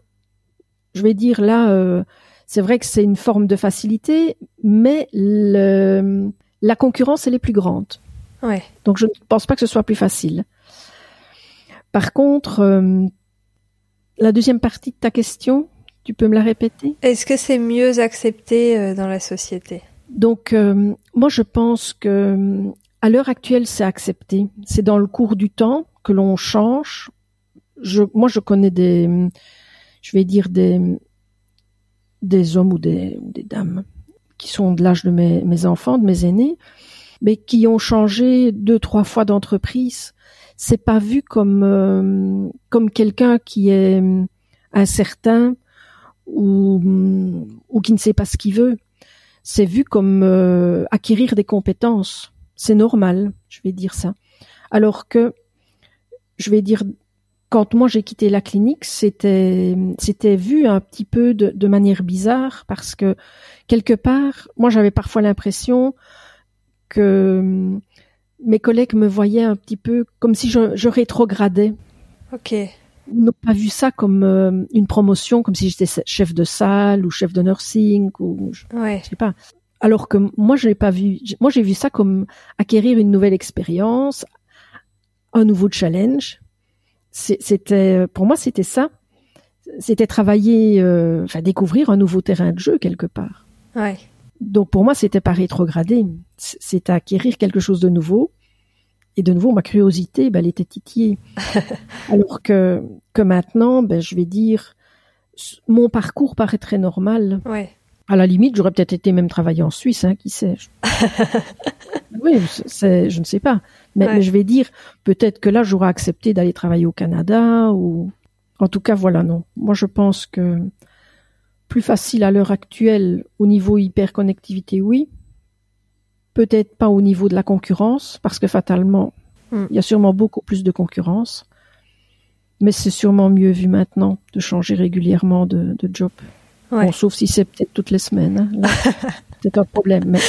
je vais dire là, euh, c'est vrai que c'est une forme de facilité, mais le, la concurrence elle est plus grande. Ouais. Donc, je ne pense pas que ce soit plus facile. Par contre, euh, la deuxième partie de ta question, tu peux me la répéter? Est-ce que c'est mieux accepté dans la société? Donc, euh, moi, je pense que à l'heure actuelle, c'est accepté. C'est dans le cours du temps que l'on change. Je, moi, je connais des, je vais dire des, des hommes ou des, des dames qui sont de l'âge de mes, enfants, de mes aînés, mais qui ont changé deux, trois fois d'entreprise. C'est pas vu comme euh, comme quelqu'un qui est incertain ou ou qui ne sait pas ce qu'il veut c'est vu comme euh, acquérir des compétences. C'est normal, je vais dire ça. Alors que, je vais dire, quand moi j'ai quitté la clinique, c'était c'était vu un petit peu de, de, manière bizarre parce que quelque part, moi j'avais parfois l'impression que mes collègues me voyaient un petit peu comme si je, je rétrogradais. Ok. Ils n'ont pas vu ça comme euh, une promotion, comme si j'étais chef de salle ou chef de nursing ou je, Ouais. je sais pas. Alors que moi, je l'ai pas vu. Moi, j'ai vu ça comme acquérir une nouvelle expérience, un nouveau challenge. C'est- C'était, pour moi, c'était ça. C'était travailler, euh, enfin découvrir un nouveau terrain de jeu quelque part. Ouais. Donc pour moi, c'était pas rétrograder, C- c'était acquérir quelque chose de nouveau. Et de nouveau, ma curiosité, ben, elle était titillée. Alors que, que maintenant, ben, je vais dire, mon parcours paraît très normal. Ouais. À la limite, j'aurais peut-être été même travailler en Suisse, hein, qui sait. oui, c'est- c'est, je ne sais pas. Mais, Ouais. mais je vais dire, peut-être que là, j'aurais accepté d'aller travailler au Canada ou, en tout cas, voilà, non. Moi, je pense que plus facile à l'heure actuelle au niveau hyperconnectivité, oui. Peut-être pas au niveau de la concurrence, parce que fatalement, Mm. il y a sûrement beaucoup plus de concurrence. Mais c'est sûrement mieux vu maintenant de changer régulièrement de, de job. Ouais. Bon, sauf si c'est peut-être toutes les semaines. hein. C'est un problème. Mais,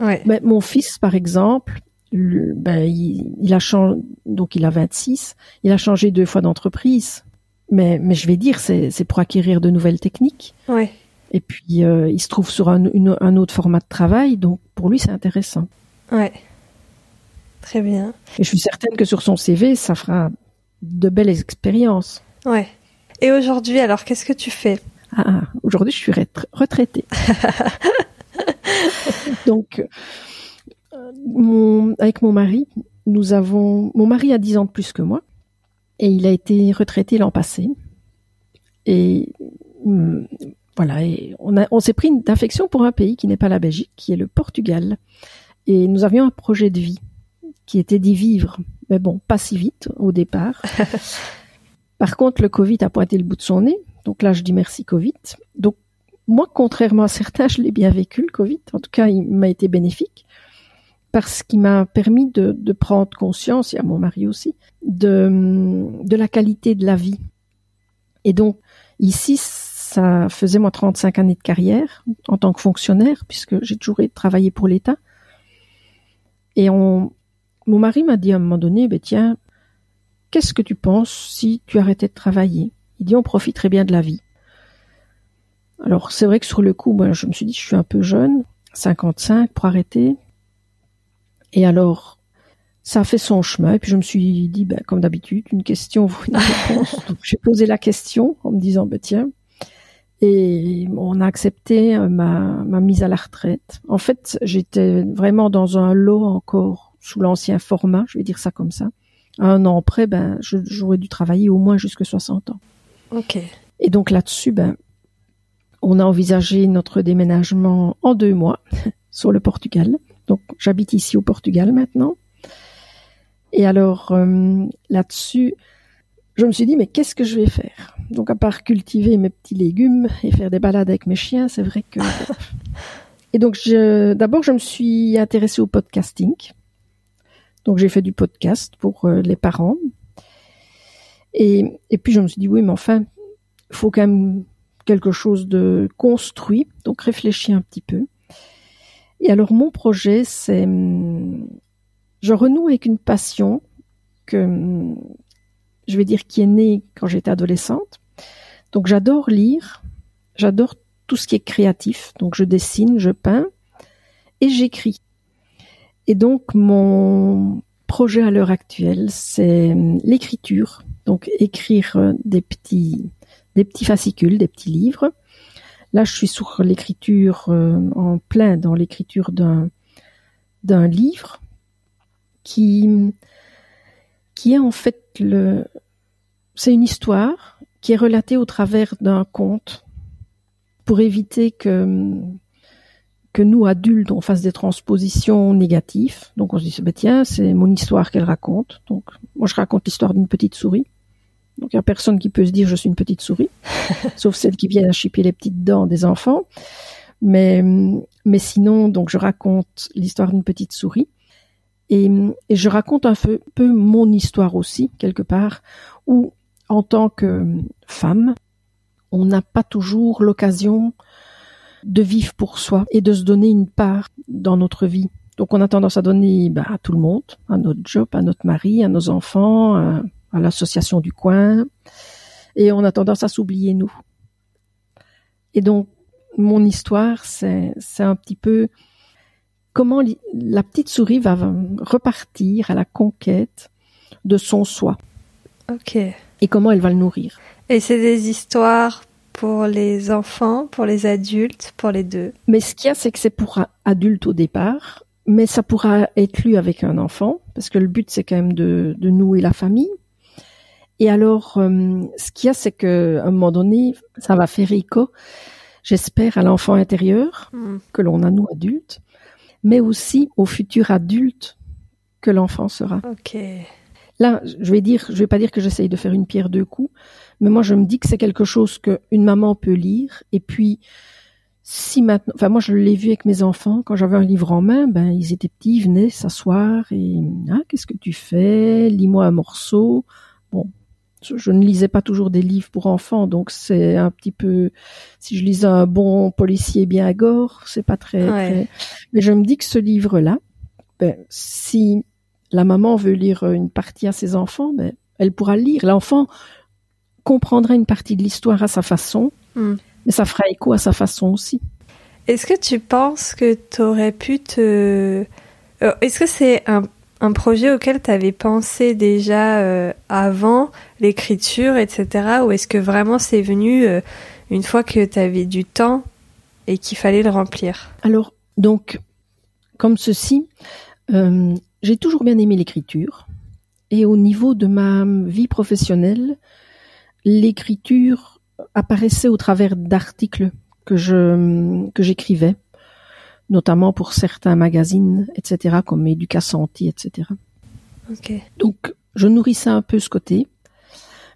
Ouais. mais mon fils, par exemple, le- ben, il, il a changé, donc il a 26, il a changé deux fois d'entreprise. Mais, mais je vais dire, c'est pour acquérir de nouvelles techniques. Ouais. Et puis, euh, il se trouve sur un, une- un autre format de travail, donc pour lui, c'est intéressant. Ouais. Très bien. Et je suis certaine que sur son CV, ça fera de belles expériences. Ouais. Et aujourd'hui, alors, qu'est-ce que tu fais? Ah, ah, aujourd'hui, je suis retra- retraitée. Donc, mon, avec mon mari, nous avons. Mon mari a 10 ans de plus que moi et il a été retraité l'an passé. Et hum, voilà, et on, a, on s'est pris une affection pour un pays qui n'est pas la Belgique, qui est le Portugal. Et nous avions un projet de vie qui était d'y vivre. Mais bon, pas si vite au départ. Par contre, le Covid a pointé le bout de son nez. Donc là, je dis merci Covid. Donc moi, contrairement à certains, je l'ai bien vécu le Covid. En tout cas, il m'a été bénéfique parce qu'il m'a permis de, prendre conscience, et à mon mari aussi, de, de la qualité de la vie. Et donc ici, ça faisait moi 35 années de carrière en tant que fonctionnaire, puisque j'ai toujours travaillé pour l'État. Et on, mon mari m'a dit à un moment donné, ben tiens, qu'est-ce que tu penses si tu arrêtais de travailler? Il dit, on profiterait bien de la vie. Alors, c'est vrai que sur le coup, ben, je me suis dit, je suis un peu jeune, 55 pour arrêter. Et alors, ça a fait son chemin. Et puis, je me suis dit, ben, comme d'habitude, une question vaut une réponse. Donc, j'ai posé la question en me disant, ben, tiens. Et on a accepté euh, ma, ma mise à la retraite. En fait, j'étais vraiment dans un lot encore sous l'ancien format, je vais dire ça comme ça. Un an après, ben, j'aurais dû travailler au moins jusque 60 ans. Ok. Et donc là-dessus, ben, on a envisagé notre déménagement en deux mois sur le Portugal. Donc j'habite ici au Portugal maintenant. Et alors euh, là-dessus, je me suis dit, mais qu'est-ce que je vais faire? Donc à part cultiver mes petits légumes et faire des balades avec mes chiens, c'est vrai que... et donc je, d'abord, je me suis intéressée au podcasting. Donc j'ai fait du podcast pour euh, les parents. Et, et puis je me suis dit, oui, mais enfin, il faut quand même quelque chose de construit, donc réfléchis un petit peu. Et alors mon projet, c'est, hum, je renoue avec une passion que, hum, je vais dire, qui est née quand j'étais adolescente. Donc j'adore lire, j'adore tout ce qui est créatif, donc je dessine, je peins et j'écris. Et donc mon projet à l'heure actuelle, c'est hum, l'écriture, donc écrire euh, des petits des petits fascicules, des petits livres. Là, je suis sur l'écriture euh, en plein dans l'écriture d'un livre qui est en fait le c'est une histoire qui est relatée au travers d'un conte pour éviter que que nous adultes on fasse des transpositions négatives. Donc on se dit bah, tiens, c'est mon histoire qu'elle raconte. Donc moi je raconte l'histoire d'une petite souris. Donc il n'y a personne qui peut se dire je suis une petite souris, sauf celles qui viennent à chipper les petites dents des enfants. Mais, mais sinon, donc je raconte l'histoire d'une petite souris. Et, et je raconte un peu, peu mon histoire aussi, quelque part, où en tant que femme, on n'a pas toujours l'occasion de vivre pour soi et de se donner une part dans notre vie. Donc on a tendance à donner bah, à tout le monde, à notre job, à notre mari, à nos enfants, à, à l'association du coin, et on a tendance à s'oublier nous. Et donc mon histoire, c'est un petit peu comment la petite souris va repartir à la conquête de son soi Ok. et comment elle va le nourrir. Et c'est des histoires pour les enfants, pour les adultes, pour les deux. Mais ce qu'il y a, c'est que c'est pour adultes au départ, mais ça pourra être lu avec un enfant, parce que le but, c'est quand même de, de nouer la famille. Et alors, euh, ce qu'il y a, c'est que à un moment donné, ça va faire écho, j'espère, à l'enfant intérieur Hmm. que l'on a nous adultes, mais aussi au futur adulte que l'enfant sera. Ok. Là, je vais dire, je vais pas dire que j'essaye de faire une pierre deux coups, mais moi je me dis que c'est quelque chose que une maman peut lire. Et puis, si maintenant, enfin moi je l'ai vu avec mes enfants quand j'avais un livre en main, ben ils étaient petits, ils venaient s'asseoir et ah qu'est-ce que tu fais? Lis-moi un morceau. Bon, je, ne lisais pas toujours des livres pour enfants, donc c'est un petit peu. Si je lisais un bon policier bien à gore, c'est pas très, Ouais. très- Mais je me dis que ce livre-là, ben si la maman veut lire une partie à ses enfants, ben, elle pourra le lire. L'enfant comprendra une partie de l'histoire à sa façon, Hmm. mais ça fera écho à sa façon aussi. Est-ce que tu penses que tu aurais pu te... Euh, Est-ce que c'est un, un projet auquel tu pensé déjà euh, avant l'écriture, etc. Ou est-ce que vraiment c'est venu euh, une fois que tu du temps et qu'il fallait le remplir? Alors, donc, comme ceci, euh, j'ai toujours bien aimé l'écriture. Et au niveau de ma vie professionnelle, l'écriture apparaissait au travers d'articles que que j'écrivais, notamment pour certains magazines, etc., comme Éduca Santé, etc. Ok. Donc, je nourrissais un peu ce côté.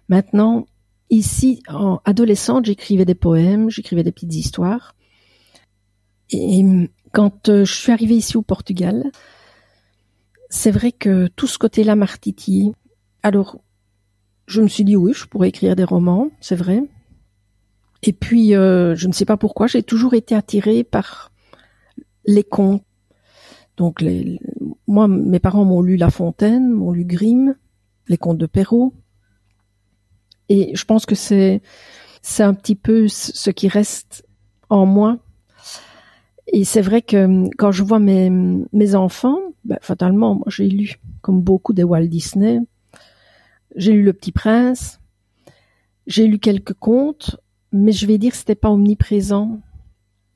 Maintenant, ici, en adolescente, j'écrivais des poèmes, j'écrivais des petites histoires. Et quand euh, je suis arrivée ici au Portugal, c'est vrai que tout ce côté-là m'a retitillé. Alors, je me suis dit oui, je pourrais écrire des romans, c'est vrai. Et puis, euh, je ne sais pas pourquoi, j'ai toujours été attirée par les contes. Donc, les, moi, mes parents m'ont lu La Fontaine, m'ont lu Grimm, les contes de Perrault. Et je pense que c'est c'est un petit peu ce qui reste en moi. Et c'est vrai que quand je vois mes, mes enfants, ben, fatalement, moi j'ai lu, comme beaucoup des Walt Disney, j'ai lu Le Petit Prince, j'ai lu quelques contes, mais je vais dire que c'était pas omniprésent.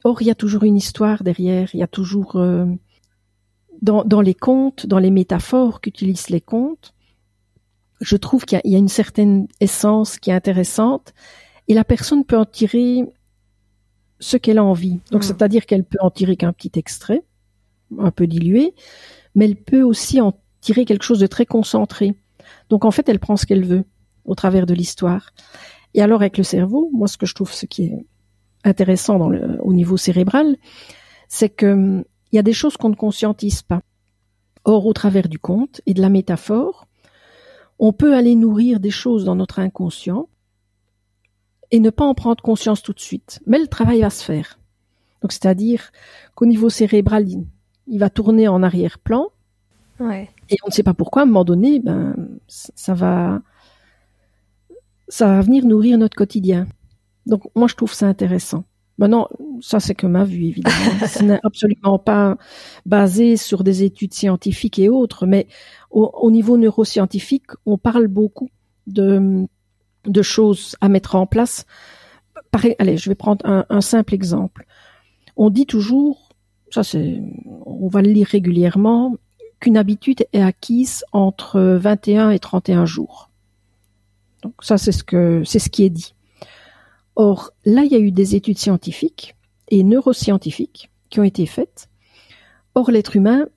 Or, il y a toujours une histoire derrière, il y a toujours euh, dans, dans les contes, dans les métaphores qu'utilisent les contes, je trouve qu'il y, y, a une certaine essence qui est intéressante et la personne peut en tirer ce qu'elle a envie. Donc, mmh. c'est-à-dire qu'elle peut en tirer qu'un petit extrait, un peu dilué, mais elle peut aussi en tirer quelque chose de très concentré. Donc, en fait, elle prend ce qu'elle veut au travers de l'histoire. Et alors, avec le cerveau, moi, ce que je trouve, ce qui est intéressant dans le, au niveau cérébral, c'est que il y a des choses qu'on ne conscientise pas. Or, au travers du conte et de la métaphore, on peut aller nourrir des choses dans notre inconscient et ne pas en prendre conscience tout de suite. Mais le travail va se faire. Donc, c'est-à-dire qu'au niveau cérébral, il, il, va tourner en arrière-plan. Ouais. Et on ne sait pas pourquoi, à un moment donné, ben, ça va, ça va venir nourrir notre quotidien. Donc, moi, je trouve ça intéressant. Maintenant, ça, c'est que ma vue, évidemment. Ce n'est absolument pas basé sur des études scientifiques et autres, mais au, au niveau neuroscientifique, on parle beaucoup de, de choses à mettre en place. Pareil, allez, je vais prendre un, un simple exemple. On dit toujours, ça c'est, on va le lire régulièrement, qu'une habitude est acquise entre 21 et 31 jours. Donc ça c'est ce que, c'est ce qui est dit. Or, là, il y a eu des études scientifiques et neuroscientifiques qui ont été faites. Or, l'être humain,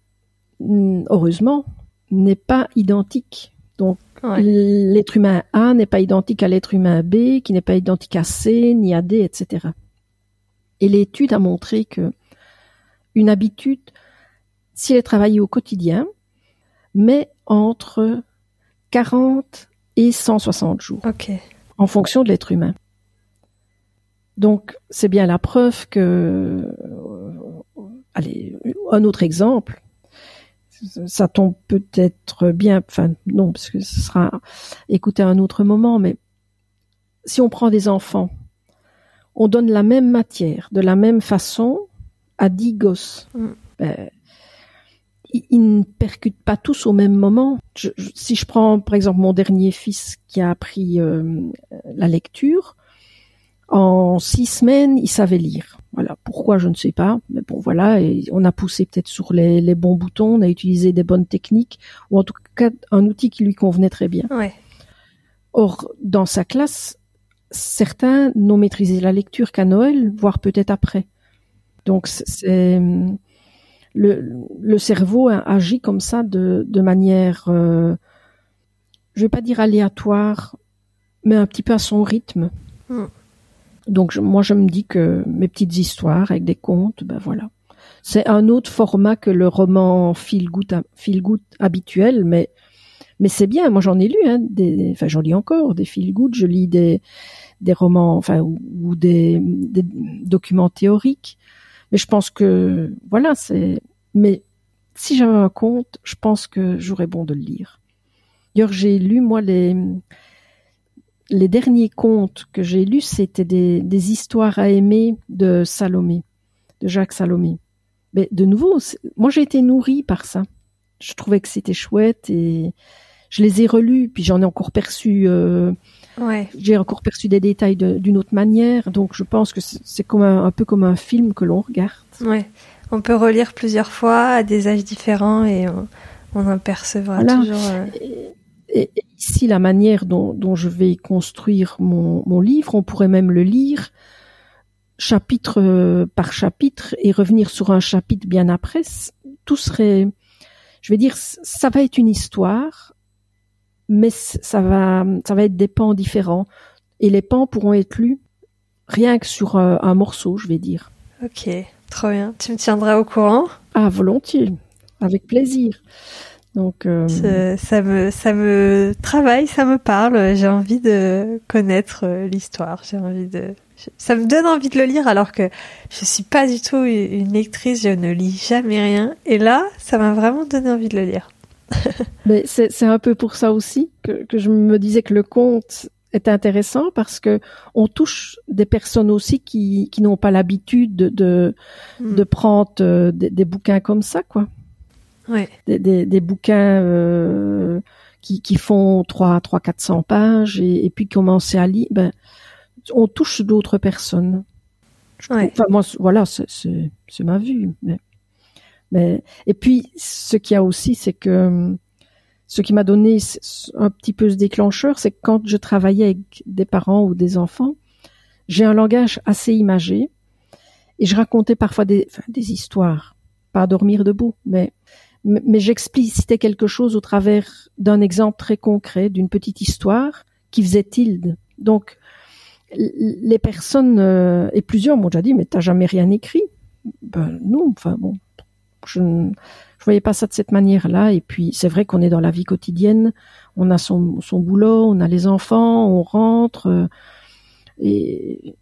heureusement, n'est pas identique. Donc, ouais. l'être humain A n'est pas identique à l'être humain B, qui n'est pas identique à C, ni à D, etc. Et l'étude a montré que une habitude, si elle est travaillée au quotidien, met entre 40 et 160 jours. Okay. En fonction de l'être humain. Donc, c'est bien la preuve que, euh, allez, un autre exemple, ça tombe peut-être bien, enfin non, parce que ce sera écouter à un autre moment, mais si on prend des enfants, on donne la même matière, de la même façon, à dix gosses. Mm. Ben, ils, ne percutent pas tous au même moment. si je prends par exemple mon dernier fils qui a appris euh, la lecture, en six semaines, il savait lire. Voilà. Pourquoi, je ne sais pas. Mais bon, voilà. Et on a poussé peut-être sur les, les, bons boutons, on a utilisé des bonnes techniques, ou en tout cas un outil qui lui convenait très bien. Ouais. Or, dans sa classe, certains n'ont maîtrisé la lecture qu'à Noël, voire peut-être après. Donc, c'est le, le, cerveau agit comme ça de, de manière, euh, je vais pas dire aléatoire, mais un petit peu à son rythme. Hmm. Donc moi je me dis que mes petites histoires avec des contes, ben voilà. C'est un autre format que le roman feel good, feel good habituel, mais mais c'est bien. Moi j'en ai lu, hein, des, enfin j'en lis encore des feel good. Je lis des des romans, enfin ou, des, des, documents théoriques. Mais je pense que voilà, c'est. Mais si j'avais un conte, je pense que j'aurais bon de le lire. D'ailleurs j'ai lu moi les les derniers contes que j'ai lus, c'était des, des, histoires à aimer de Salomé, de Jacques Salomé. Mais de nouveau, moi j'ai été nourrie par ça. Je trouvais que c'était chouette et je les ai relus, puis j'en ai encore perçu. Euh, ouais. J'ai encore perçu des détails d'une autre manière, donc je pense que c'est comme un, peu comme un film que l'on regarde. Ouais. On peut relire plusieurs fois à des âges différents et on, on en percevra toujours. Euh, et, ici, la manière dont, je vais construire mon, livre, on pourrait même le lire chapitre euh, par chapitre et revenir sur un chapitre bien après. Tout serait, je vais dire, ça va être une histoire, mais ça va, ça va être des pans différents. Et les pans pourront être lus rien que sur un, euh, un morceau, je vais dire. Ok, trop bien. Tu me tiendras au courant? Ah, volontiers, avec plaisir. Donc euh, ça me ça me travaille, ça me parle. J'ai envie de connaître euh, l'histoire. J'ai envie de ça me donne envie de le lire alors que je suis pas du tout une lectrice. Je ne lis jamais rien. Et là, ça m'a vraiment donné envie de le lire. Mais c'est un peu pour ça aussi que, que je me disais que le conte est intéressant parce que on touche des personnes aussi qui, qui n'ont pas l'habitude de, de, de prendre euh, des, des, bouquins comme ça, quoi des, des, bouquins euh, qui, qui font 3 3 400 pages et, et puis commencer à lire ben on touche d'autres personnes. Ouais. enfin moi voilà c'est ma vue mais mais et puis ce qu'il y a aussi c'est que ce qui m'a donné un petit peu ce déclencheur c'est que quand je travaillais avec des parents ou des enfants j'ai un langage assez imagé et je racontais parfois des, enfin, des histoires. Pas à dormir debout mais mais j'explicitais quelque chose au travers d'un exemple très concret, d'une petite histoire qui faisait tilde. Donc, les personnes, euh, et plusieurs m'ont déjà dit, mais t'as jamais rien écrit Ben non, enfin bon, je ne je voyais pas ça de cette manière-là. Et puis, c'est vrai qu'on est dans la vie quotidienne, on a son, son boulot, on a les enfants, on rentre. Euh, et,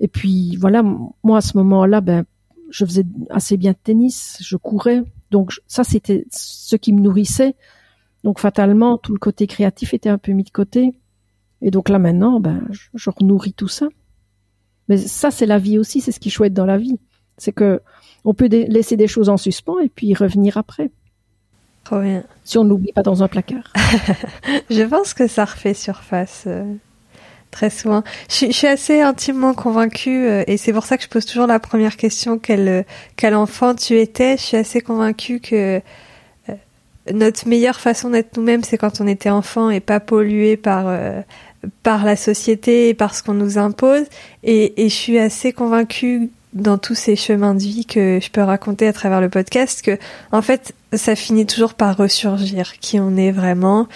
et puis, voilà, moi, à ce moment-là, ben, je faisais assez bien de tennis, je courais, donc ça, c'était ce qui me nourrissait. Donc fatalement, tout le côté créatif était un peu mis de côté. Et donc là maintenant, ben, je, je renourris tout ça. Mais ça, c'est la vie aussi, c'est ce qui est chouette dans la vie. C'est que on peut laisser des choses en suspens et puis revenir après. Trop bien. Si on n'oublie pas dans un placard. je pense que ça refait surface. Euh, très souvent. Je, suis assez intimement convaincue, euh, et c'est pour ça que je pose toujours la première question quel, euh, quel enfant tu étais. Je suis assez convaincue que euh, notre meilleure façon d'être nous-mêmes, c'est quand on était enfant et pas pollué par par la société et par ce qu'on nous impose. Et, et je suis assez convaincue dans tous ces chemins de vie que je peux raconter à travers le podcast que en fait ça finit toujours par ressurgir qui on est vraiment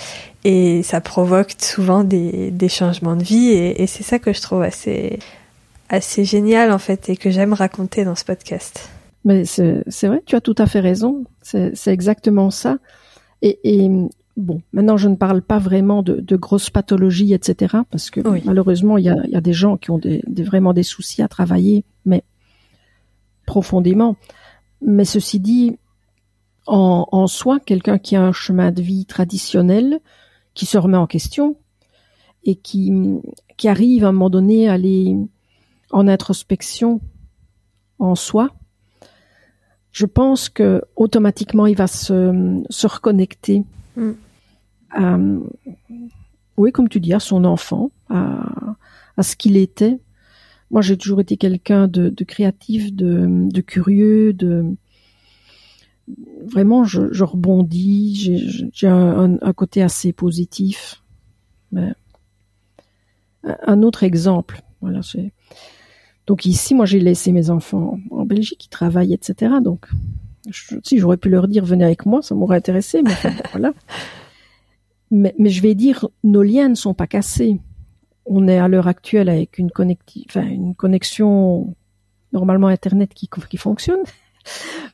et ça provoque souvent des, des changements de vie et, et c'est ça que je trouve assez assez génial en fait et que j'aime raconter dans ce podcast. Mais c'est vrai, tu as tout à fait raison. C'est exactement ça. Et, et, bon, maintenant je ne parle pas vraiment de, de grosses pathologies, etc. Parce que malheureusement il y a, y a, des gens qui ont des, des, vraiment des soucis à travailler, mais profondément. Mais ceci dit, en, en soi, quelqu'un qui a un chemin de vie traditionnel, qui se remet en question et qui, qui arrive à un moment donné à aller en introspection en soi, je pense que automatiquement il va se, se reconnecter Mm. à, oui, comme tu dis, à son enfant, à, à ce qu'il était. Moi, j'ai toujours été quelqu'un de, de créatif, de, de curieux, de vraiment, je, je rebondis. J'ai- un, un- côté assez positif. Mais un un autre exemple, voilà, donc ici, moi, j'ai laissé mes enfants en Belgique, ils travaillent, etc. Donc, si j'aurais pu leur dire venez avec moi, ça m'aurait intéressé, mais enfin, voilà. Mais, mais je vais dire, nos liens ne sont pas cassés. On est à l'heure actuelle avec une, enfin, une connexion normalement Internet qui, qui fonctionne.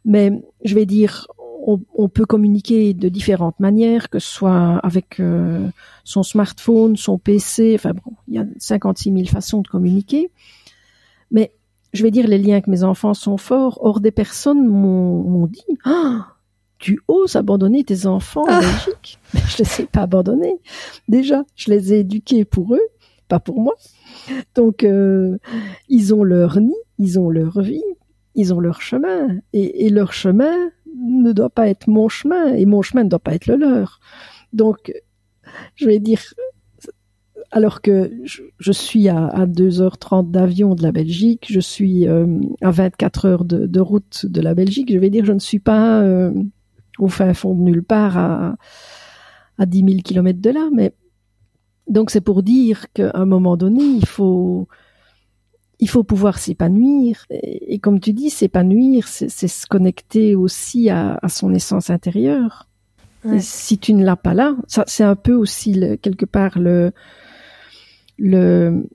Mais je vais dire, on, on peut communiquer de différentes manières, que ce soit avec euh, son smartphone, son PC, enfin bon, il y a 56 000 façons de communiquer. Mais je vais dire, les liens avec mes enfants sont forts. Or, des personnes m'ont dit, ah, tu oses abandonner tes enfants en Ah. Belgique? Mais je les ai pas abandonnés. Déjà, je les ai éduqués pour eux, pas pour moi. Donc, euh, ils ont leur nid, ils ont leur vie, ils ont leur chemin. Et, leur chemin ne doit pas être mon chemin, et mon chemin ne doit pas être le leur. Donc, je vais dire, alors que je, suis à, à 2h30 d'avion de la Belgique, je suis euh, à 24 heures de, de route de la Belgique, je vais dire, je ne suis pas euh, au fin fond de nulle part à, à 10 000 kilomètres de là, mais donc c'est pour dire qu'à un moment donné, il faut il faut pouvoir s'épanouir. Et, et comme tu dis, s'épanouir, c'est se connecter aussi à, à son essence intérieure. Ouais. Si tu ne l'as pas là, ça c'est un peu aussi le, quelque part le le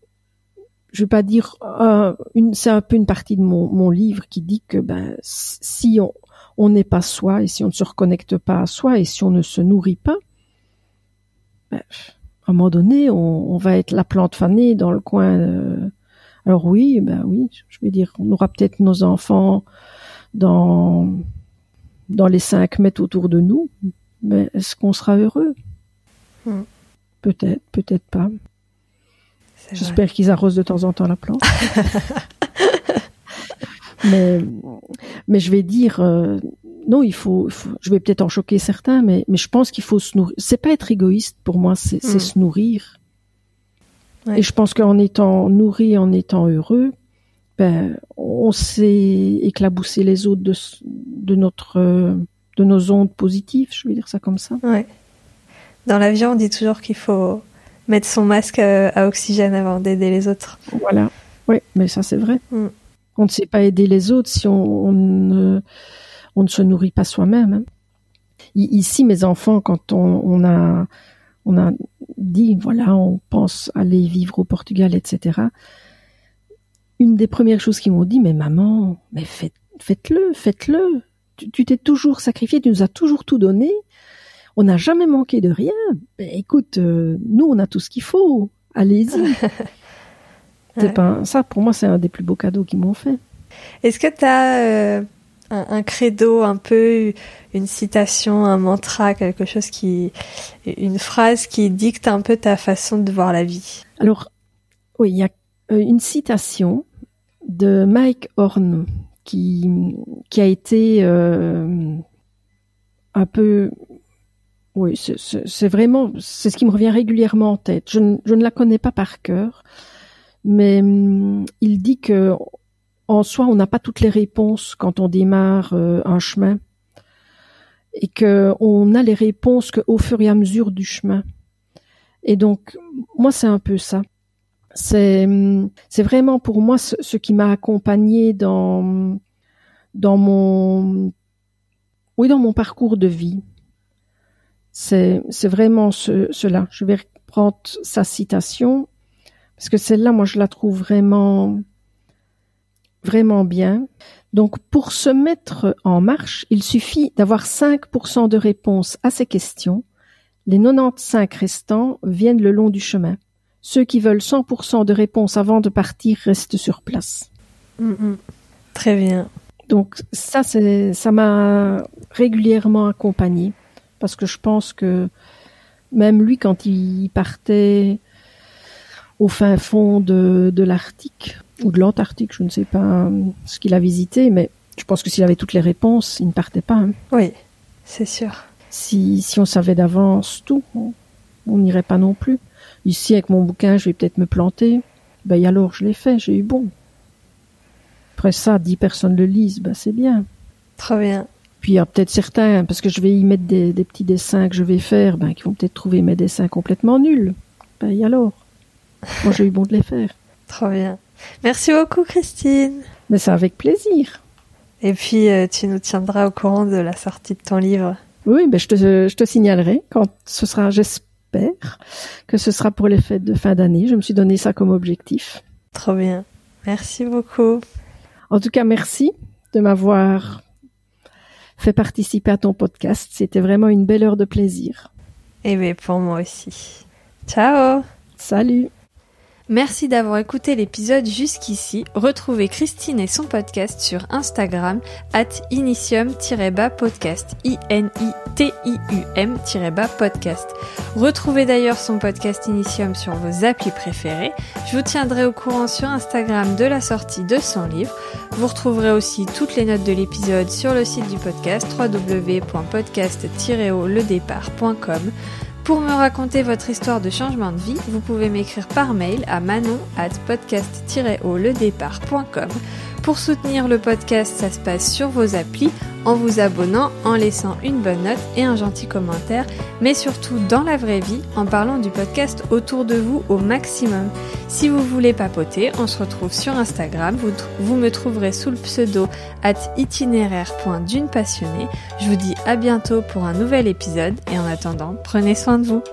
je vais pas dire euh, une c'est un peu une partie de mon, mon livre qui dit que ben si on on n'est pas soi et si on ne se reconnecte pas à soi et si on ne se nourrit pas ben, à un moment donné on, on va être la plante fanée dans le coin euh, alors oui ben oui je vais dire on aura peut-être nos enfants dans dans les cinq mètres autour de nous mais est-ce qu'on sera heureux? Hmm. Peut-être, peut-être pas. J'espère qu'ils arrosent de temps en temps la plante. mais, mais je vais dire, euh, non, il faut, je vais peut-être en choquer certains, mais, mais je pense qu'il faut se nourrir. C'est pas être égoïste pour moi, c'est c'est Mm. se nourrir. Ouais. Et je pense qu'en étant nourri, en étant heureux, ben, on sait éclabousser les autres de, notre, de nos ondes positives, je vais dire ça comme ça. Ouais. Dans l'avion, on dit toujours qu'il faut mettre son masque euh, à oxygène avant d'aider les autres. Voilà. Oui, mais ça c'est vrai. Mm. On ne sait pas aider les autres si on, on ne, on ne se nourrit pas soi-même. hein. Ici, mes enfants, quand on, on a, on a dit, voilà, on pense aller vivre au Portugal, etc. Une des premières choses qu'ils m'ont dit, mais maman, mais faites, faites-le, faites-le. Tu t'es toujours sacrifié, tu nous as toujours tout donné. On n'a jamais manqué de rien. Ben, écoute, euh, nous, on a tout ce qu'il faut. Allez-y. C'est Ouais. pas ça pour moi, c'est un des plus beaux cadeaux qu'ils m'ont fait. Est-ce que tu as un, credo, un peu une citation, un mantra, quelque chose qui, une phrase qui dicte un peu ta façon de voir la vie Alors, oui, il y a euh, une citation de Mike Horn qui, qui a été euh, un peu... Oui, c'est vraiment... C'est ce qui me revient régulièrement en tête. Je, ne- je ne la connais pas par cœur, mais hum, il dit que en soi, on n'a pas toutes les réponses quand on démarre euh, un chemin et que on a les réponses qu'au fur et à mesure du chemin. Et donc, moi, c'est un peu ça. C'est c'est vraiment pour moi ce, qui m'a accompagné dans dans mon oui dans mon parcours de vie. C'est c'est vraiment ce, cela. Je vais reprendre sa citation parce que celle-là, moi, je la trouve vraiment vraiment bien. Donc, pour se mettre en marche, il suffit d'avoir 5% de réponses à ces questions. Les 95 restants viennent le long du chemin. Ceux qui veulent 100% de réponses avant de partir restent sur place. Mm, mm. Très bien. Donc ça, c'est, ça m'a régulièrement accompagné parce que je pense que même lui, quand il partait au fin fond de, de l'Arctique ou de l'Antarctique, je ne sais pas ce qu'il a visité, mais je pense que s'il avait toutes les réponses, il ne partait pas. hein. Oui, c'est sûr. Si, si on savait d'avance tout, on n'irait pas non plus. Ici, avec mon bouquin, je vais peut-être me planter. Ben, et alors, je l'ai fait, j'ai eu bon. Après ça, dix personnes le lisent, ben, c'est bien. Très bien. Puis il y a peut-être certains, parce que je vais y mettre des, des petits dessins que je vais faire, ben, qui vont peut-être trouver mes dessins complètement nuls. Ben, et alors? Moi, j'ai eu bon de les faire. Trop bien. Merci beaucoup, Christine. Mais c'est avec plaisir. Et puis, euh, tu nous tiendras au courant de la sortie de ton livre. Oui, ben, je, te, je te signalerai quand ce sera, j'espère, que ce sera pour les fêtes de fin d'année. Je me suis donné ça comme objectif. Trop bien. Merci beaucoup. En tout cas, merci de m'avoir fait participer à ton podcast. C'était vraiment une belle heure de plaisir. Et bien, pour moi aussi. Ciao Salut Merci d'avoir écouté l'épisode jusqu'ici. Retrouvez Christine et son podcast sur Instagram at initium-podcast. I-N-I-T-I-U-M-bas podcast. Retrouvez d'ailleurs son podcast Initium sur vos applis préférés. Je vous tiendrai au courant sur Instagram de la sortie de son livre. Vous retrouverez aussi toutes les notes de l'épisode sur le site du podcast www.podcast-ledépart.com. Pour me raconter votre histoire de changement de vie, vous pouvez m'écrire par mail à manon at podcast-ledépart.com. Pour soutenir le podcast, ça se passe sur vos applis, en vous abonnant, en laissant une bonne note et un gentil commentaire, mais surtout dans la vraie vie, en parlant du podcast autour de vous au maximum. Si vous voulez papoter, on se retrouve sur Instagram, vous, vous me trouverez sous le pseudo at itinéraire.d'une passionnée. Je vous dis à bientôt pour un nouvel épisode et en attendant, prenez soin de vous.